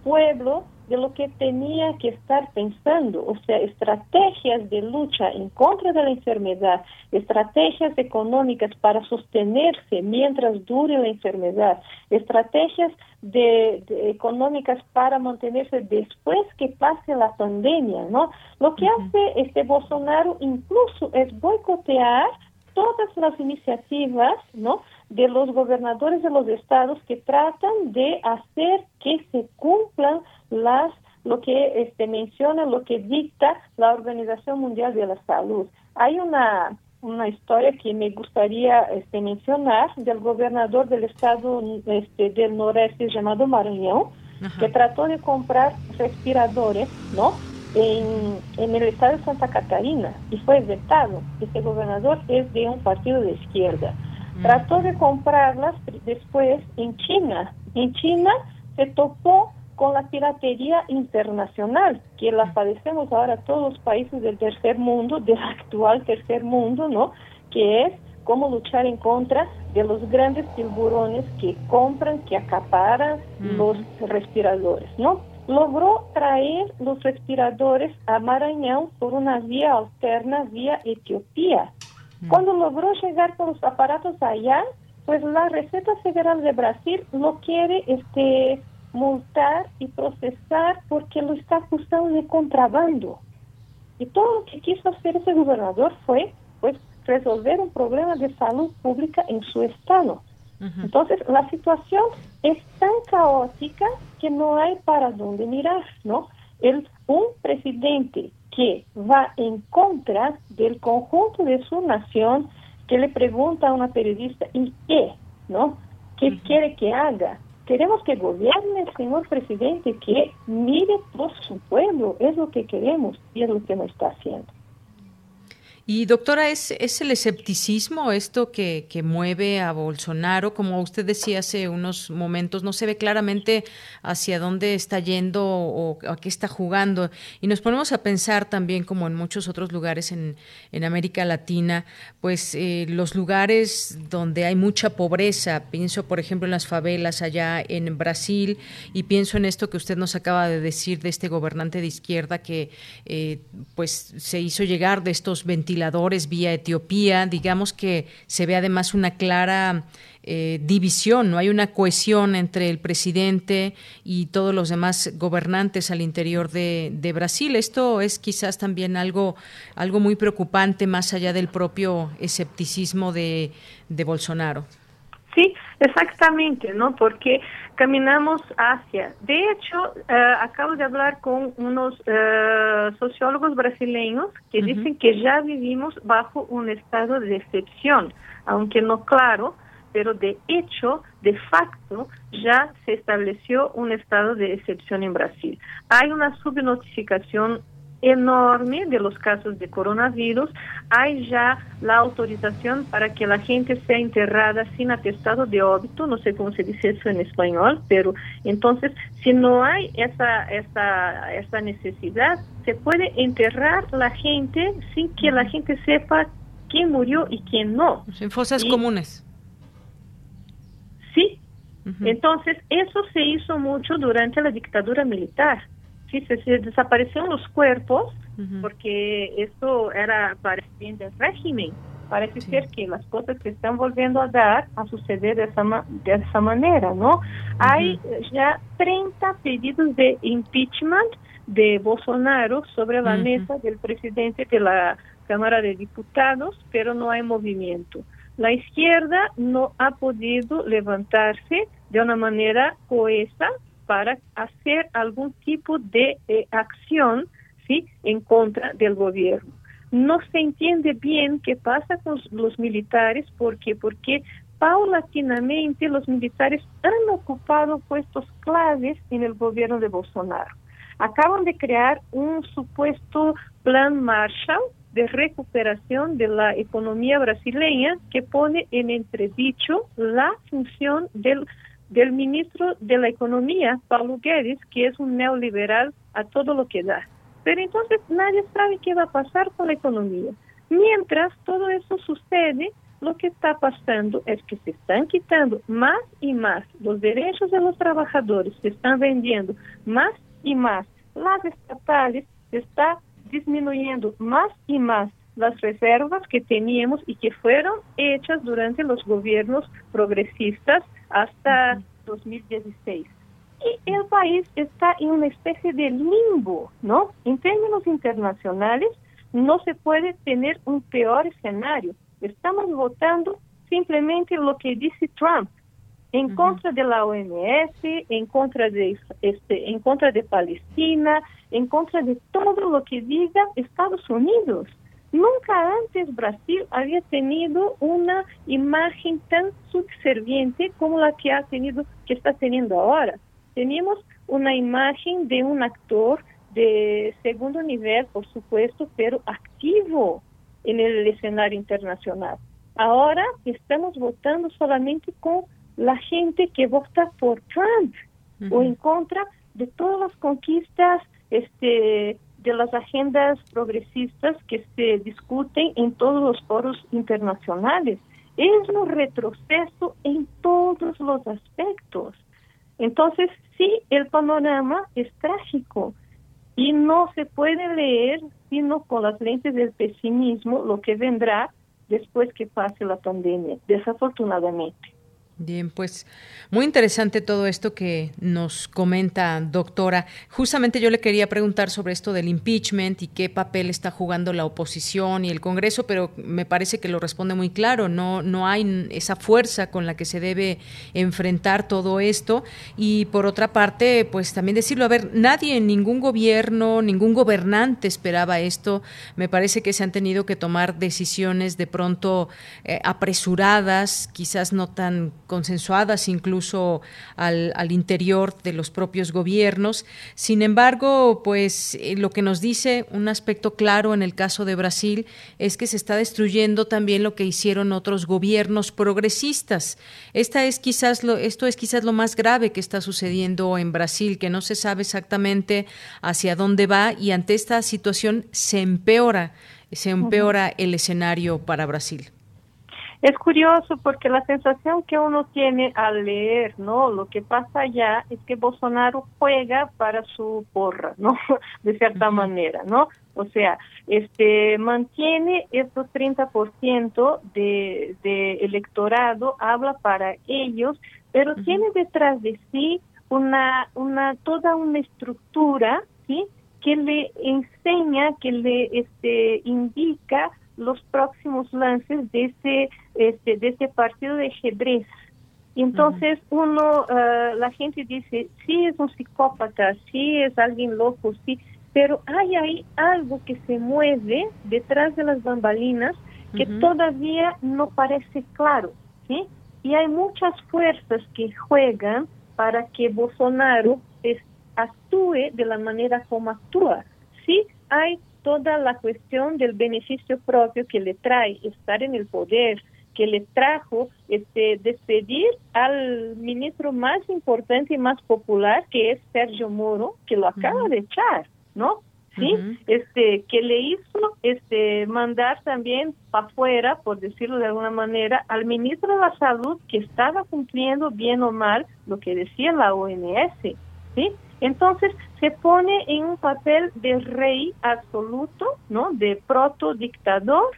S33: pueblo de lo que tenía que estar pensando, o sea, estrategias de lucha en contra de la enfermedad, estrategias económicas para sostenerse mientras dure la enfermedad, estrategias de, económicas para mantenerse después que pase la pandemia, ¿no? Lo que hace este Bolsonaro incluso es boicotear todas las iniciativas, ¿no? De los gobernadores de los estados que tratan de hacer que se cumplan las lo que este menciona lo que dicta la Organización Mundial de la Salud. Hay una una historia que me gustaría este, mencionar del gobernador del estado este, del noreste llamado Maranhão, que trató de comprar respiradores, ¿no? en, en el estado de Santa Catarina y fue vetado. Este gobernador es de un partido de izquierda. Mm. Trató de comprarlas después en China. En China se topó con la piratería internacional, que la mm. padecemos ahora todos los países del tercer mundo, del actual tercer mundo, ¿no? Que es cómo luchar en contra de los grandes tiburones que compran, que acaparan mm. los respiradores, ¿no? logró traer los respiradores a Maranhão por una vía alterna vía Etiopía. Cuando logró llegar con los aparatos allá, pues la Receta Federal de Brasil lo quiere este multar y procesar porque lo está acusando de contrabando. Y todo lo que quiso hacer ese gobernador fue pues resolver un problema de salud pública en su estado. Entonces, la situación es tan caótica que no hay para dónde mirar, ¿no? El, un presidente que va en contra del conjunto de su nación, que le pregunta a una periodista, ¿y qué? ¿No? ¿Qué quiere que haga? Queremos que gobierne el señor presidente, que mire por su pueblo, es lo que queremos y es lo que no está haciendo.
S1: Y doctora, ¿es, ¿es el escepticismo esto que, que, mueve a Bolsonaro? Como usted decía hace unos momentos, no se ve claramente hacia dónde está yendo o a qué está jugando. Y nos ponemos a pensar también, como en muchos otros lugares en, en América Latina, pues eh, los lugares donde hay mucha pobreza, pienso por ejemplo en las favelas allá en Brasil y pienso en esto que usted nos acaba de decir de este gobernante de izquierda que eh, pues se hizo llegar de estos 20 vía Etiopía. Digamos que se ve además una clara eh, división, no hay una cohesión entre el presidente y todos los demás gobernantes al interior de, Brasil. Esto es quizás también algo, algo muy preocupante más allá del propio escepticismo de, de Bolsonaro.
S33: Sí, exactamente, ¿no? Porque caminamos hacia. De hecho, uh, acabo de hablar con unos uh, sociólogos brasileños que uh -huh. dicen que ya vivimos bajo un estado de excepción, aunque no claro, pero de hecho, de facto, ya se estableció un estado de excepción en Brasil. Hay una subnotificación enorme de los casos de coronavirus, hay ya la autorización para que la gente sea enterrada sin atestado de óbito, no sé cómo se dice eso en español, pero entonces si no hay esa, esa, esa necesidad, se puede enterrar la gente sin que la gente sepa quién murió y quién no.
S1: En fosas y, comunes.
S33: Sí. Uh -huh. Entonces, eso se hizo mucho durante la dictadura militar sí, se, desaparecieron los cuerpos uh -huh. porque esto era para el bien del régimen. Parece sí. ser que las cosas se están volviendo a dar, a suceder de esa, de esa manera, ¿no? Uh -huh. Hay ya 30 pedidos de impeachment de Bolsonaro sobre la mesa del presidente de la Cámara de Diputados, pero no hay movimiento. La izquierda no ha podido levantarse de una manera cohesa para hacer algún tipo de eh, acción ¿sí? en contra del gobierno. No se entiende bien qué pasa con los militares, porque porque paulatinamente los militares han ocupado puestos claves en el gobierno de Bolsonaro. Acaban de crear un supuesto plan Marshall de recuperación de la economía brasileña que pone en entredicho la función del, del ministro de la Economía, Paulo Guedes, que es un neoliberal a todo lo que da. Pero entonces nadie sabe qué va a pasar con la economía. Mientras todo eso sucede, lo que está pasando es que se están quitando más y más los derechos de los trabajadores, se están vendiendo más y más las estatales, se está disminuyendo más y más las reservas que teníamos y que fueron hechas durante los gobiernos progresistas hasta 2016. Y el país está en una especie de limbo, ¿no? En términos internacionales, no se puede tener un peor escenario. Estamos votando simplemente lo que dice Trump, en contra de la OMS, en contra de este, en contra de Palestina, en contra de todo lo que diga Estados Unidos. Nunca antes Brasil había tenido una imagen tan subserviente como la que ha tenido, que está teniendo ahora. Tenemos una imagen de un actor de segundo nivel, por supuesto, pero activo en el escenario internacional. Ahora estamos votando solamente con la gente que vota por Trump o en contra de todas las conquistas este, de las agendas progresistas que se discuten en todos los foros internacionales. Es un retroceso en todos los aspectos. Entonces, sí, el panorama es trágico y no se puede leer sino con las lentes del pesimismo lo que vendrá después que pase la pandemia, desafortunadamente.
S1: Bien, pues muy interesante todo esto que nos comenta, doctora. Justamente yo le quería preguntar sobre esto del impeachment y qué papel está jugando la oposición y el Congreso, pero me parece que lo responde muy claro. No, no hay esa fuerza con la que se debe enfrentar todo esto. Y por otra parte, pues también decirlo, a ver, nadie, ningún gobierno, ningún gobernante esperaba esto. Me parece que se han tenido que tomar decisiones de pronto eh, apresuradas, quizás no tan consensuadas incluso al, al, interior de los propios gobiernos. Sin embargo, pues eh, lo que nos dice un aspecto claro en el caso de Brasil es que se está destruyendo también lo que hicieron otros gobiernos progresistas. Esta es quizás lo, esto es quizás lo más grave que está sucediendo en Brasil, que no se sabe exactamente hacia dónde va y ante esta situación se empeora, se empeora el escenario para Brasil.
S33: Es curioso porque la sensación que uno tiene al leer, ¿no? Lo que pasa allá es que Bolsonaro juega para su porra, ¿no? De cierta manera, ¿no? O sea, este mantiene estos 30% de, de electorado, habla para ellos, pero tiene detrás de sí una, una, toda una estructura, ¿sí? Que le enseña, que le este, indica los próximos lances de ese, este, de ese partido de ajedrez. Entonces uno, uh, la gente dice, sí es un psicópata, sí es alguien loco, sí, pero hay ahí algo que se mueve detrás de las bambalinas que todavía no parece claro, ¿sí? Y hay muchas fuerzas que juegan para que Bolsonaro actúe de la manera como actúa. Sí, hay toda la cuestión del beneficio propio que le trae estar en el poder, que le trajo este despedir al ministro más importante y más popular que es Sergio Moro, que lo acaba de echar, ¿no? Sí, este que le hizo este mandar también para afuera, por decirlo de alguna manera, al ministro de la Salud que estaba cumpliendo bien o mal lo que decía la OMS, ¿sí? Entonces se pone en un papel de rey absoluto, ¿no? De proto dictador,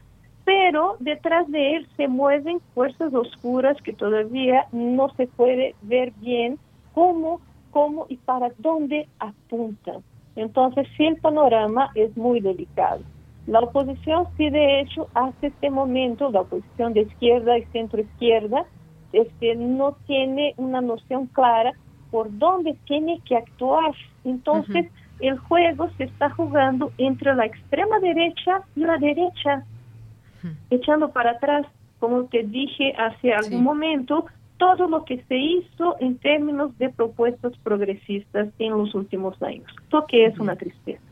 S33: pero detrás de él se mueven fuerzas oscuras que todavía no se puede ver bien cómo, cómo y para dónde apuntan. Entonces, sí, el panorama es muy delicado. La oposición, sí, de hecho, hasta este momento, la oposición de izquierda y centro izquierda, este, no tiene una noción clara por dónde tiene que actuar. Entonces, el juego se está jugando entre la extrema derecha y la derecha, echando para atrás, como te dije hace algún momento, todo lo que se hizo en términos de propuestas progresistas en los últimos años. Lo que es una tristeza.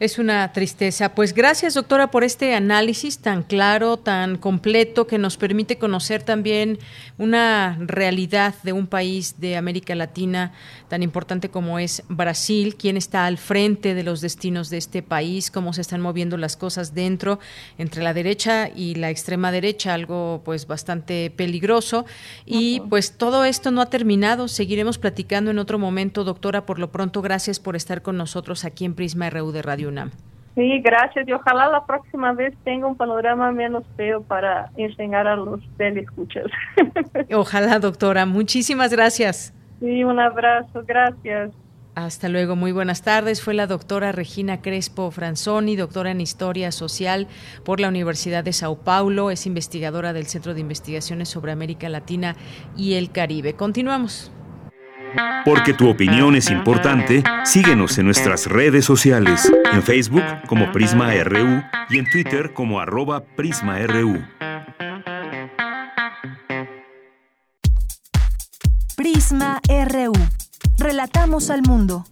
S1: Es una tristeza. Pues gracias, doctora, por este análisis tan claro, tan completo, que nos permite conocer también una realidad de un país de América Latina tan importante como es Brasil, quién está al frente de los destinos de este país, cómo se están moviendo las cosas dentro, entre la derecha y la extrema derecha, algo pues bastante peligroso. Y pues todo esto no ha terminado. Seguiremos platicando en otro momento, doctora. Por lo pronto, gracias por estar con nosotros aquí en Prisma RU de Radio
S33: Sí, gracias. Y ojalá la próxima vez tenga un panorama menos feo para enseñar a los telescuchas.
S1: Ojalá, doctora. Muchísimas gracias.
S33: Sí, un abrazo. Gracias.
S1: Hasta luego, muy buenas tardes. Fue la doctora Regina Crespo Franzoni, doctora en Historia Social por la Universidad de Sao Paulo, es investigadora del Centro de Investigaciones sobre América Latina y el Caribe. Continuamos.
S2: Porque tu opinión es importante, síguenos en nuestras redes sociales, en Facebook como Prisma RU y en Twitter como arroba PrismaRU.
S3: Prisma RU. Relatamos al mundo.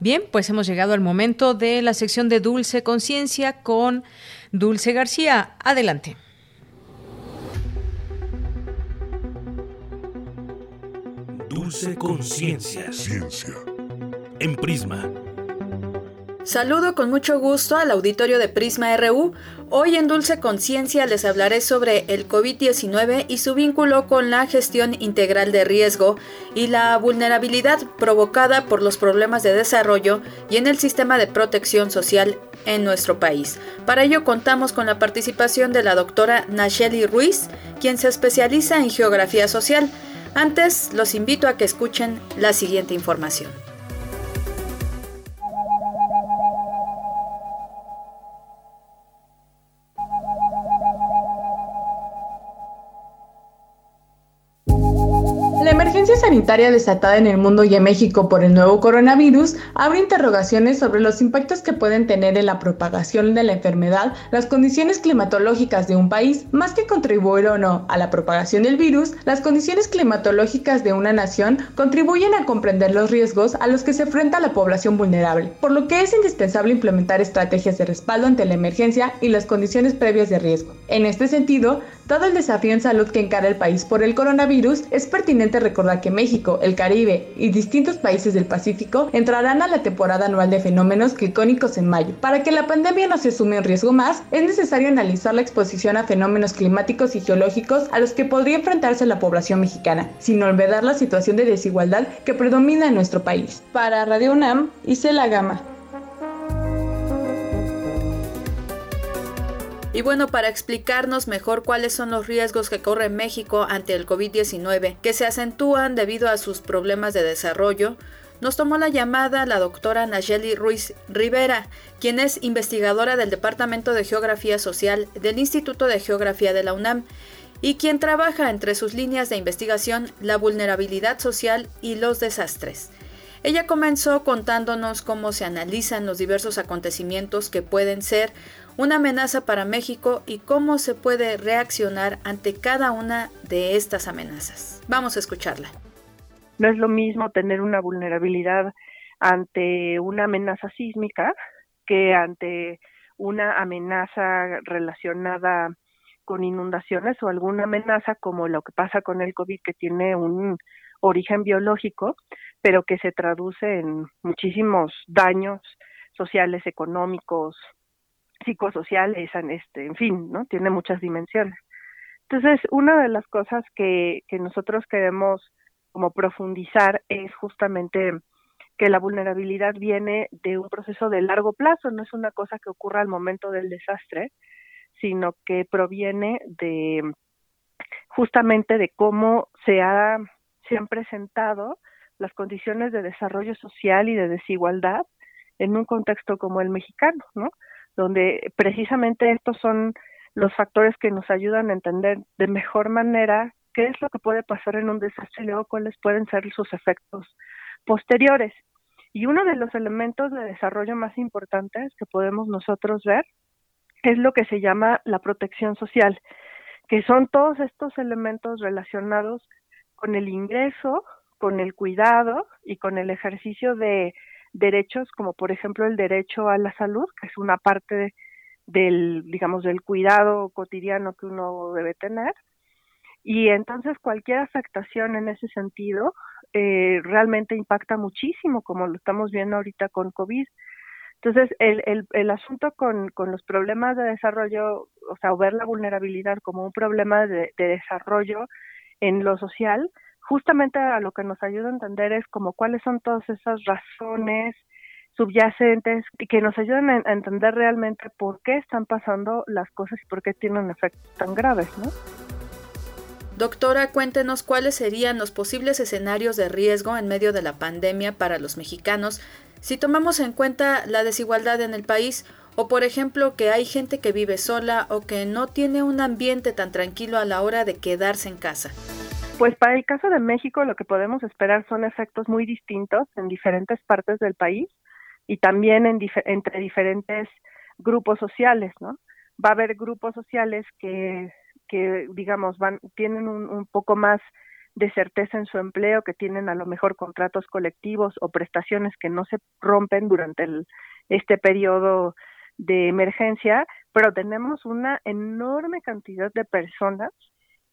S1: Bien, pues hemos llegado al momento de la sección de Dulce Conciencia con Dulce García. Adelante.
S32: Dulce Conciencia. Ciencia. En Prisma.
S34: Saludo con mucho gusto al auditorio de Prisma RU. Hoy en Dulce Conciencia les hablaré sobre el COVID-19 y su vínculo con la gestión integral de riesgo y la vulnerabilidad provocada por los problemas de desarrollo y en el sistema de protección social en nuestro país. Para ello contamos con la participación de la doctora Nacheli Ruiz, quien se especializa en geografía social. Antes, los invito a que escuchen la siguiente información.
S35: Sanitaria desatada en el mundo y en México por el nuevo coronavirus abre interrogaciones sobre los impactos que pueden tener en la propagación de la enfermedad las condiciones climatológicas de un país. Más que contribuir o no a la propagación del virus, las condiciones climatológicas de una nación contribuyen a comprender los riesgos a los que se enfrenta la población vulnerable, por lo que es indispensable implementar estrategias de respaldo ante la emergencia y las condiciones previas de riesgo. En este sentido, Dado el desafío en salud que encara el país por el coronavirus, es pertinente recordar que México, el Caribe y distintos países del Pacífico entrarán a la temporada anual de fenómenos climáticos en mayo. Para que la pandemia no se sume un riesgo más, es necesario analizar la exposición a fenómenos climáticos y geológicos a los que podría enfrentarse la población mexicana, sin olvidar la situación de desigualdad que predomina en nuestro país. Para Radio UNAM, la Gama.
S34: Y bueno, para explicarnos mejor cuáles son los riesgos que corre México ante el COVID-19, que se acentúan debido a sus problemas de desarrollo, nos tomó la llamada la doctora Nayeli Ruiz Rivera, quien es investigadora del Departamento de Geografía Social del Instituto de Geografía de la UNAM y quien trabaja entre sus líneas de investigación la vulnerabilidad social y los desastres. Ella comenzó contándonos cómo se analizan los diversos acontecimientos que pueden ser una amenaza para México y cómo se puede reaccionar ante cada una de estas amenazas. Vamos a escucharla.
S36: No es lo mismo tener una vulnerabilidad ante una amenaza sísmica que ante una amenaza relacionada con inundaciones o alguna amenaza como lo que pasa con el COVID que tiene un origen biológico, pero que se traduce en muchísimos daños sociales, económicos, psicosociales, este, en fin, ¿no? Tiene muchas dimensiones. Entonces, una de las cosas que, que nosotros queremos como profundizar es justamente que la vulnerabilidad viene de un proceso de largo plazo, no es una cosa que ocurra al momento del desastre, sino que proviene de justamente de cómo se ha se han presentado las condiciones de desarrollo social y de desigualdad en un contexto como el mexicano, ¿no? Donde precisamente estos son los factores que nos ayudan a entender de mejor manera qué es lo que puede pasar en un desastre y luego cuáles pueden ser sus efectos posteriores. Y uno de los elementos de desarrollo más importantes que podemos nosotros ver es lo que se llama la protección social, que son todos estos elementos relacionados con el ingreso, con el cuidado y con el ejercicio de derechos como por ejemplo el derecho a la salud, que es una parte del, digamos, del cuidado cotidiano que uno debe tener. Y entonces cualquier afectación en ese sentido eh, realmente impacta muchísimo, como lo estamos viendo ahorita con COVID. Entonces, el, el, el asunto con, con, los problemas de desarrollo, o sea, ver la vulnerabilidad como un problema de, de, desarrollo en lo social, justamente a lo que nos ayuda a entender es como cuáles son todas esas razones subyacentes que nos ayudan a, a entender realmente por qué están pasando las cosas y por qué tienen efectos tan graves, ¿no?
S34: Doctora, cuéntenos cuáles serían los posibles escenarios de riesgo en medio de la pandemia para los mexicanos si tomamos en cuenta la desigualdad en el país o por ejemplo que hay gente que vive sola o que no tiene un ambiente tan tranquilo a la hora de quedarse en casa.
S36: Pues para el caso de México lo que podemos esperar son efectos muy distintos en diferentes partes del país y también en entre diferentes grupos sociales, ¿no? Va a haber grupos sociales que que digamos van tienen un, un poco más de certeza en su empleo, que tienen a lo mejor contratos colectivos o prestaciones que no se rompen durante el, este periodo de emergencia, pero tenemos una enorme cantidad de personas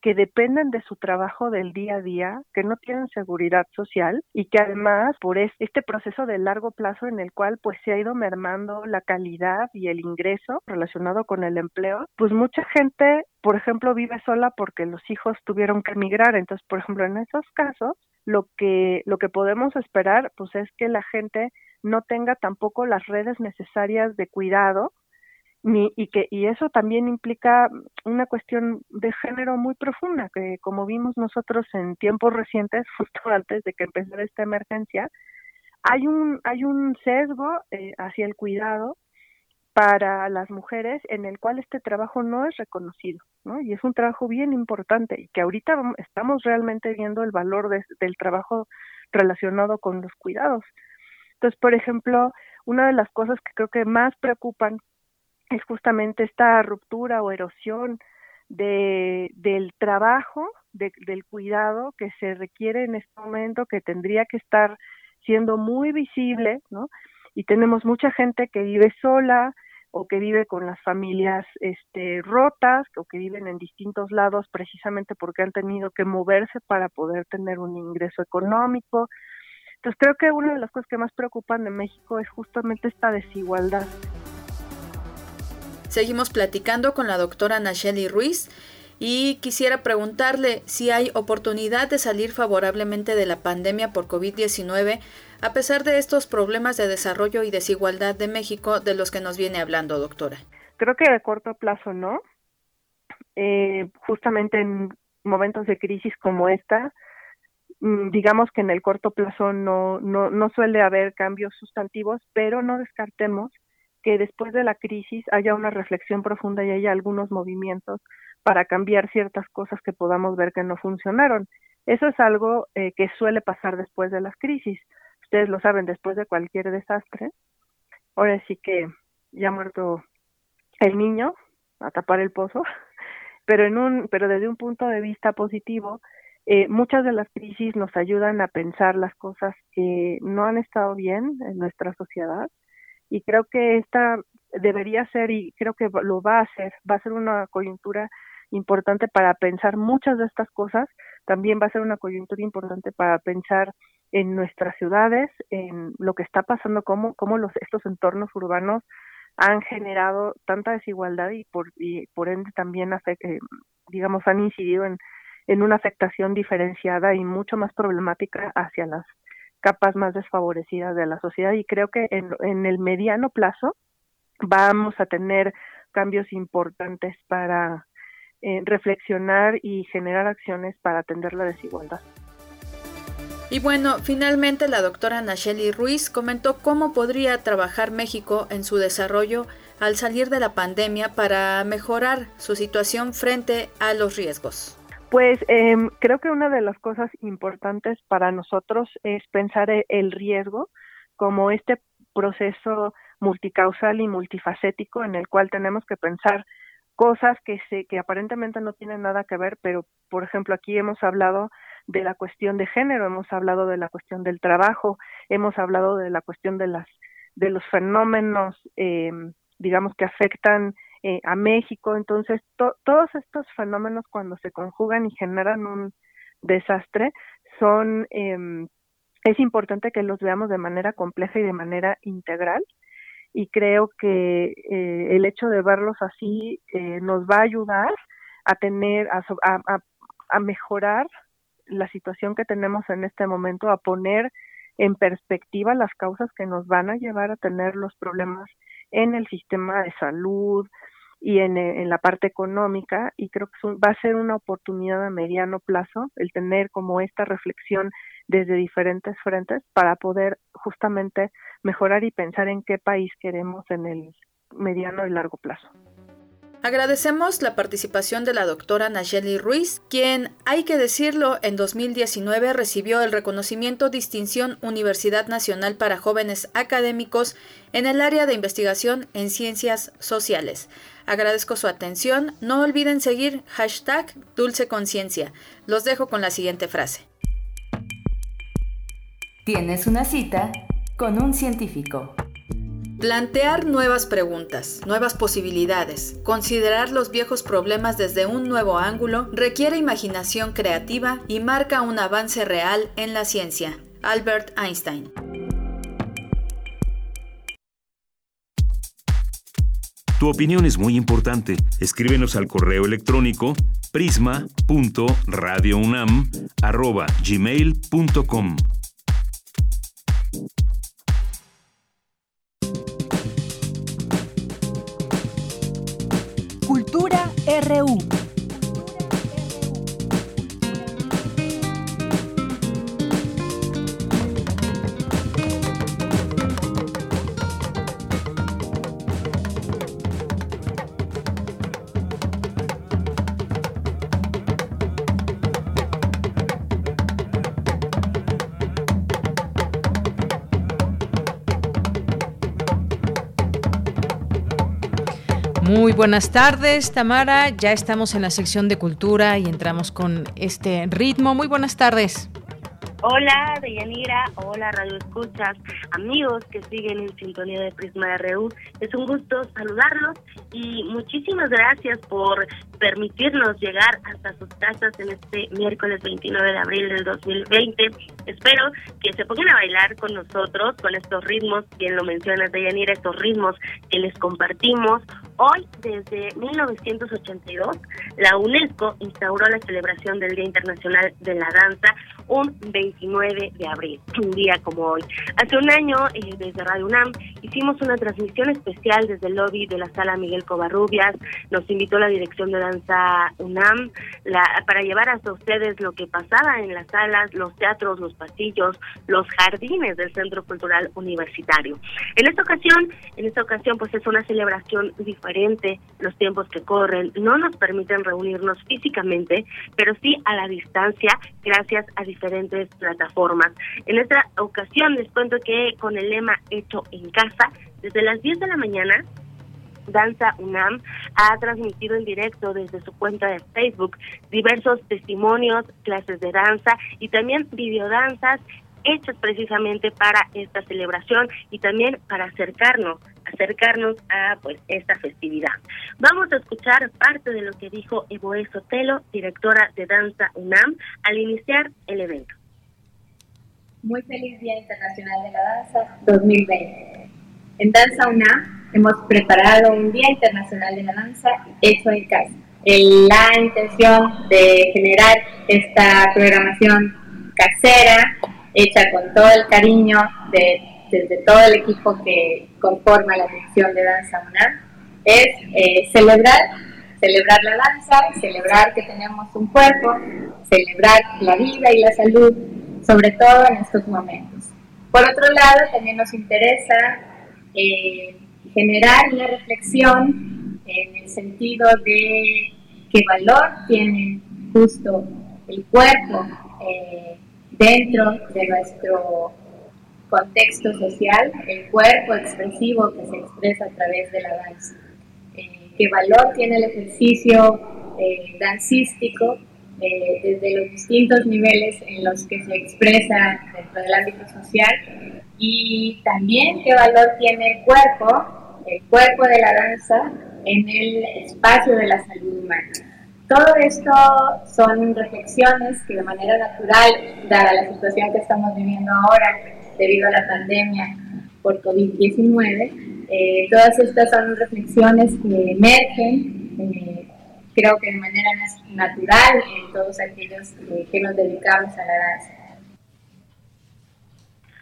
S36: que dependen de su trabajo del día a día, que no tienen seguridad social y que además por este proceso de largo plazo en el cual pues se ha ido mermando la calidad y el ingreso relacionado con el empleo, pues mucha gente, por ejemplo, vive sola porque los hijos tuvieron que emigrar, entonces, por ejemplo, en esos casos lo que lo que podemos esperar pues es que la gente no tenga tampoco las redes necesarias de cuidado y que y eso también implica una cuestión de género muy profunda que como vimos nosotros en tiempos recientes justo antes de que empezara esta emergencia hay un hay un sesgo eh, hacia el cuidado para las mujeres en el cual este trabajo no es reconocido ¿no? y es un trabajo bien importante y que ahorita estamos realmente viendo el valor del trabajo relacionado con los cuidados entonces por ejemplo una de las cosas que creo que más preocupan es justamente esta ruptura o erosión de, del trabajo, del cuidado que se requiere en este momento, que tendría que estar siendo muy visible, ¿no? Y tenemos mucha gente que vive sola o que vive con las familias este, rotas o que viven en distintos lados precisamente porque han tenido que moverse para poder tener un ingreso económico. Entonces creo que una de las cosas que más preocupan de México es justamente esta desigualdad.
S34: Seguimos platicando con la doctora Nacheli Ruiz y quisiera preguntarle si hay oportunidad de salir favorablemente de la pandemia por COVID-19 a pesar de estos problemas de desarrollo y desigualdad de México de los que nos viene hablando, doctora.
S36: Creo que a corto plazo no. Eh, justamente en momentos de crisis como esta, mm, digamos que en el corto plazo no, no, no suele haber cambios sustantivos, pero no descartemos que después de la crisis haya una reflexión profunda y haya algunos movimientos para cambiar ciertas cosas que podamos ver que no funcionaron. Eso es algo eh, que suele pasar después de las crisis. Ustedes lo saben, después de cualquier desastre. Ahora sí que ya muerto el niño a tapar el pozo, pero en un, pero desde un punto de vista positivo, eh, muchas de las crisis nos ayudan a pensar las cosas que no han estado bien en nuestra sociedad y creo que esta debería ser y creo que lo va a hacer, va a ser una coyuntura importante para pensar muchas de estas cosas, también va a ser una coyuntura importante para pensar en nuestras ciudades, en lo que está pasando, cómo, cómo los, estos entornos urbanos han generado tanta desigualdad y por, y por ende también que, digamos, han incidido en, en una afectación diferenciada y mucho más problemática hacia las capas más desfavorecidas de la sociedad y creo que en, en el mediano plazo vamos a tener cambios importantes para eh, reflexionar y generar acciones para atender la desigualdad.
S34: Y bueno, finalmente la doctora Nacheli Ruiz comentó cómo podría trabajar México en su desarrollo al salir de la pandemia para mejorar su situación frente a los riesgos.
S36: Pues em, creo que una de las cosas importantes para nosotros es pensar e-, el riesgo como este proceso multicausal y multifacético en el cual tenemos que pensar cosas que se que aparentemente no tienen nada que ver, pero por ejemplo aquí hemos hablado de la cuestión de género, hemos hablado de la cuestión del trabajo, hemos hablado de la cuestión de las de los fenómenos, eh, digamos que afectan eh, a México. Entonces, todos estos fenómenos cuando se conjugan y generan un desastre son eh, es importante que los veamos de manera compleja y de manera integral y creo que eh, el hecho de verlos así eh, nos va a ayudar a tener a, a, a mejorar la situación que tenemos en este momento, a poner en perspectiva las causas que nos van a llevar a tener los problemas en el sistema de salud y en, en la parte económica y creo que va a ser una oportunidad a mediano plazo el tener como esta reflexión desde diferentes frentes para poder justamente mejorar y pensar en qué país queremos en el mediano y largo plazo.
S34: Agradecemos la participación de la doctora Nayeli Ruiz, quien, hay que decirlo, en 2019 recibió el reconocimiento Distinción Universidad Nacional para Jóvenes Académicos en el área de investigación en ciencias sociales. Agradezco su atención. No olviden seguir hashtag Dulce Conciencia. Los dejo con la siguiente frase.
S21: Tienes una cita con un científico.
S34: Plantear nuevas preguntas, nuevas posibilidades, considerar los viejos problemas desde un nuevo ángulo requiere imaginación creativa y marca un avance real en la ciencia. Albert Einstein.
S2: Tu opinión es muy importante. Escríbenos al correo electrónico prisma.radiounam@gmail.com.
S3: RU.
S1: Muy buenas tardes, Tamara. Ya estamos en la sección de cultura y entramos con este ritmo. Muy buenas tardes.
S37: Hola, Deyanira. Hola, Radio Escuchas. Amigos que siguen en sintonía de Prisma RU. Es un gusto saludarlos y muchísimas gracias por permitirnos llegar hasta sus casas en este miércoles 29 de abril del 2020. Espero que se pongan a bailar con nosotros, con estos ritmos, quien lo menciona Deyanira, estos ritmos que les compartimos. Hoy, desde 1982, la UNESCO instauró la celebración del Día Internacional de la Danza un 29 de abril, un día como hoy. Hace un año, eh, desde Radio UNAM, hicimos una transmisión especial desde el lobby de la sala Miguel Covarrubias. Nos invitó la dirección de danza UNAM la, para llevar hasta ustedes lo que pasaba en las salas, los teatros, los pasillos, los jardines del Centro Cultural Universitario. En esta ocasión, en esta ocasión, pues es una celebración diferente. Los tiempos que corren no nos permiten reunirnos físicamente, pero sí a la distancia, gracias a diferentes plataformas. En esta ocasión les cuento que con el lema hecho en casa, desde las 10 de la mañana Danza UNAM ha transmitido en directo desde su cuenta de Facebook diversos testimonios, clases de danza y también videodanzas hechas precisamente para esta celebración y también para acercarnos acercarnos a pues esta festividad. Vamos a escuchar parte de lo que dijo Evoe Sotelo, directora de Danza UNAM, al iniciar el evento.
S38: Muy feliz Día Internacional de la Danza 2020. En Danza UNAM hemos preparado un Día Internacional de la Danza hecho en casa. La intención de generar esta programación casera, hecha con todo el cariño de, desde todo el equipo que conforma la dirección de Danza UNAM, es eh, celebrar, celebrar la danza, celebrar que tenemos un cuerpo, celebrar la vida y la salud, sobre todo en estos momentos. Por otro lado, también nos interesa eh, generar una reflexión en el sentido de qué valor tiene justo el cuerpo eh, dentro de nuestro contexto social, el cuerpo expresivo que se expresa a través de la danza. Eh, qué valor tiene el ejercicio eh, dancístico eh, desde los distintos niveles en los que se expresa dentro del ámbito social y también qué valor tiene el cuerpo, el cuerpo de la danza en el espacio de la salud humana. Todo esto son reflexiones que de manera natural, dada la situación que estamos viviendo ahora debido a la pandemia por COVID-19, eh, todas estas son reflexiones que emergen, eh, creo que de manera natural en todos aquellos eh, que nos dedicamos a la danza.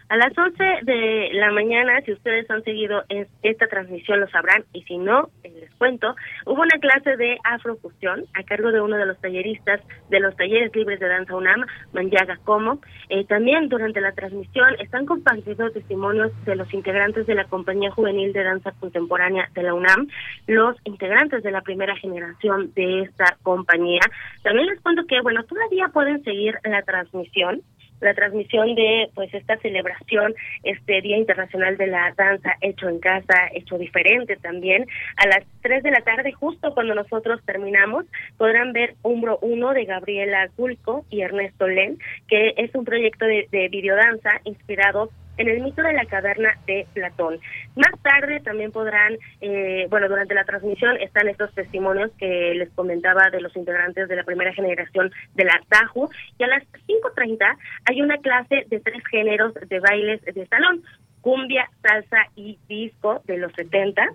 S37: A las 11 de la mañana, si ustedes han seguido esta transmisión lo sabrán, y si no, les cuento, hubo una clase de afrofusión a cargo de uno de los talleristas de los talleres libres de danza UNAM, Manyaga Como. Eh, también durante la transmisión están compartiendo testimonios de los integrantes de la Compañía Juvenil de Danza Contemporánea de la UNAM, los integrantes de la primera generación de esta compañía. También les cuento que, bueno, todavía pueden seguir la transmisión la transmisión de pues esta celebración, este Día Internacional de la Danza hecho en casa, hecho diferente también. A las 3 de la tarde, justo cuando nosotros terminamos, podrán ver Umbro 1 de Gabriela Gulco y Ernesto Len, que es un proyecto de, de videodanza inspirado en el mito de la caverna de Platón. Más tarde también podrán, eh, bueno, durante la transmisión están estos testimonios que les comentaba de los integrantes de la primera generación de la TAJU y a las 5.30 hay una clase de tres géneros de bailes de salón, cumbia, salsa y disco de los 70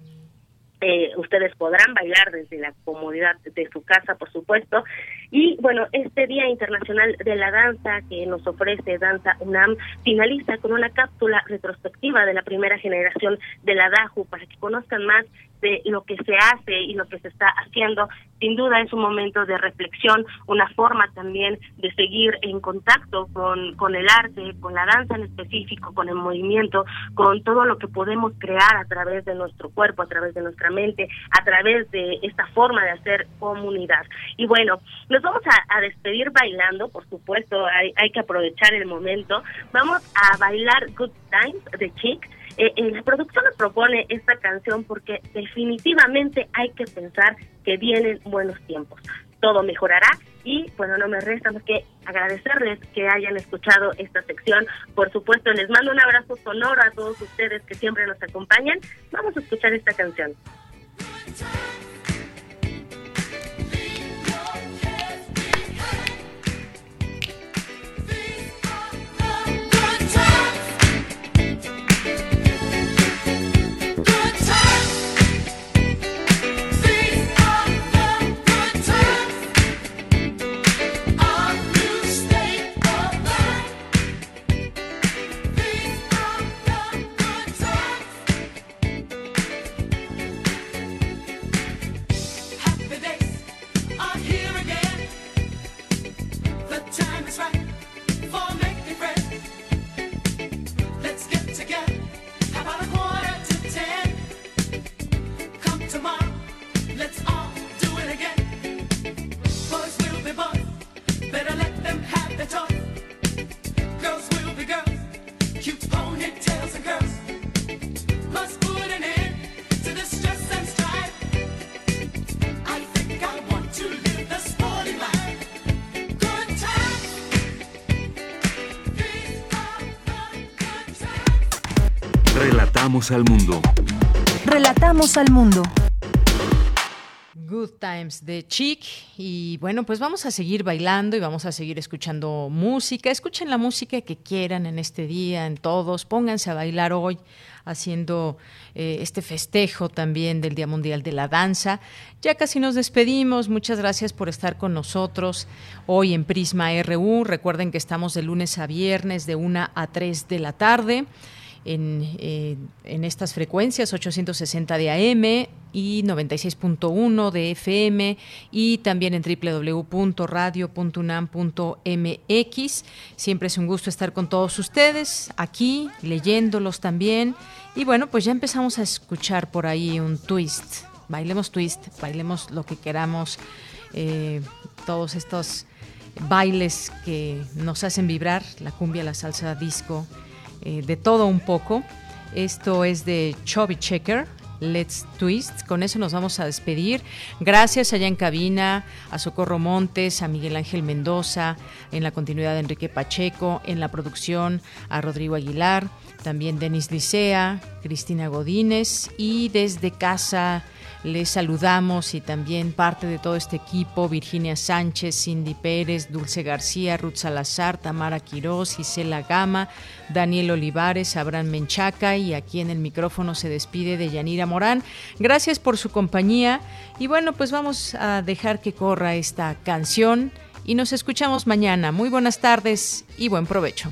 S37: eh, ustedes podrán bailar desde la comodidad de su casa, por supuesto. Y bueno, este Día Internacional de la Danza que nos ofrece Danza UNAM finaliza con una cápsula retrospectiva de la primera generación de la DAJU para que conozcan más de lo que se hace y lo que se está haciendo. Sin duda es un momento de reflexión, una forma también de seguir en contacto con, con el arte, con la danza en específico, con el movimiento, con todo lo que podemos crear a través de nuestro cuerpo, a través de nuestra mente, a través de esta forma de hacer comunidad. Y bueno, nos vamos a, despedir bailando, por supuesto, hay, hay que aprovechar el momento. Vamos a bailar Good Times de Chick eh, la producción nos propone esta canción porque definitivamente hay que pensar que vienen buenos tiempos. Todo mejorará y bueno, no me resta más que agradecerles que hayan escuchado esta sección. Por supuesto, les mando un abrazo sonoro a todos ustedes que siempre nos acompañan. Vamos a escuchar esta canción.
S2: Relatamos al mundo.
S3: Relatamos al mundo.
S1: Good Times de Chic. Y bueno, pues vamos a seguir bailando y vamos a seguir escuchando música. Escuchen la música que quieran en este día, en todos. Pónganse a bailar hoy haciendo eh, este festejo también del Día Mundial de la Danza. Ya casi nos despedimos. Muchas gracias por estar con nosotros hoy en Prisma RU. Recuerden que estamos de lunes a viernes de 1 a 3 de la tarde. En, eh, en estas frecuencias 860 de AM y 96.1 de FM y también en www.radio.unam.mx. Siempre es un gusto estar con todos ustedes aquí, leyéndolos también. Y bueno, pues ya empezamos a escuchar por ahí un twist. Bailemos twist, bailemos lo que queramos. Eh, todos estos bailes que nos hacen vibrar, la cumbia, la salsa, disco, eh, de todo un poco. Esto es de Chubby Checker, Let's Twist. Con eso nos vamos a despedir. Gracias allá en cabina a Socorro Montes, a Miguel Ángel Mendoza, en la continuidad de Enrique Pacheco, en la producción a Rodrigo Aguilar, también Denis Licea, Cristina Godínez y desde casa les saludamos y también parte de todo este equipo, Virginia Sánchez, Cindy Pérez, Dulce García, Ruth Salazar, Tamara Quirós, Gisela Gama, Daniel Olivares, Abraham Menchaca y aquí en el micrófono se despide de Yanira Morán. Gracias por su compañía y bueno, pues vamos a dejar que corra esta canción y nos escuchamos mañana. Muy buenas tardes y buen provecho.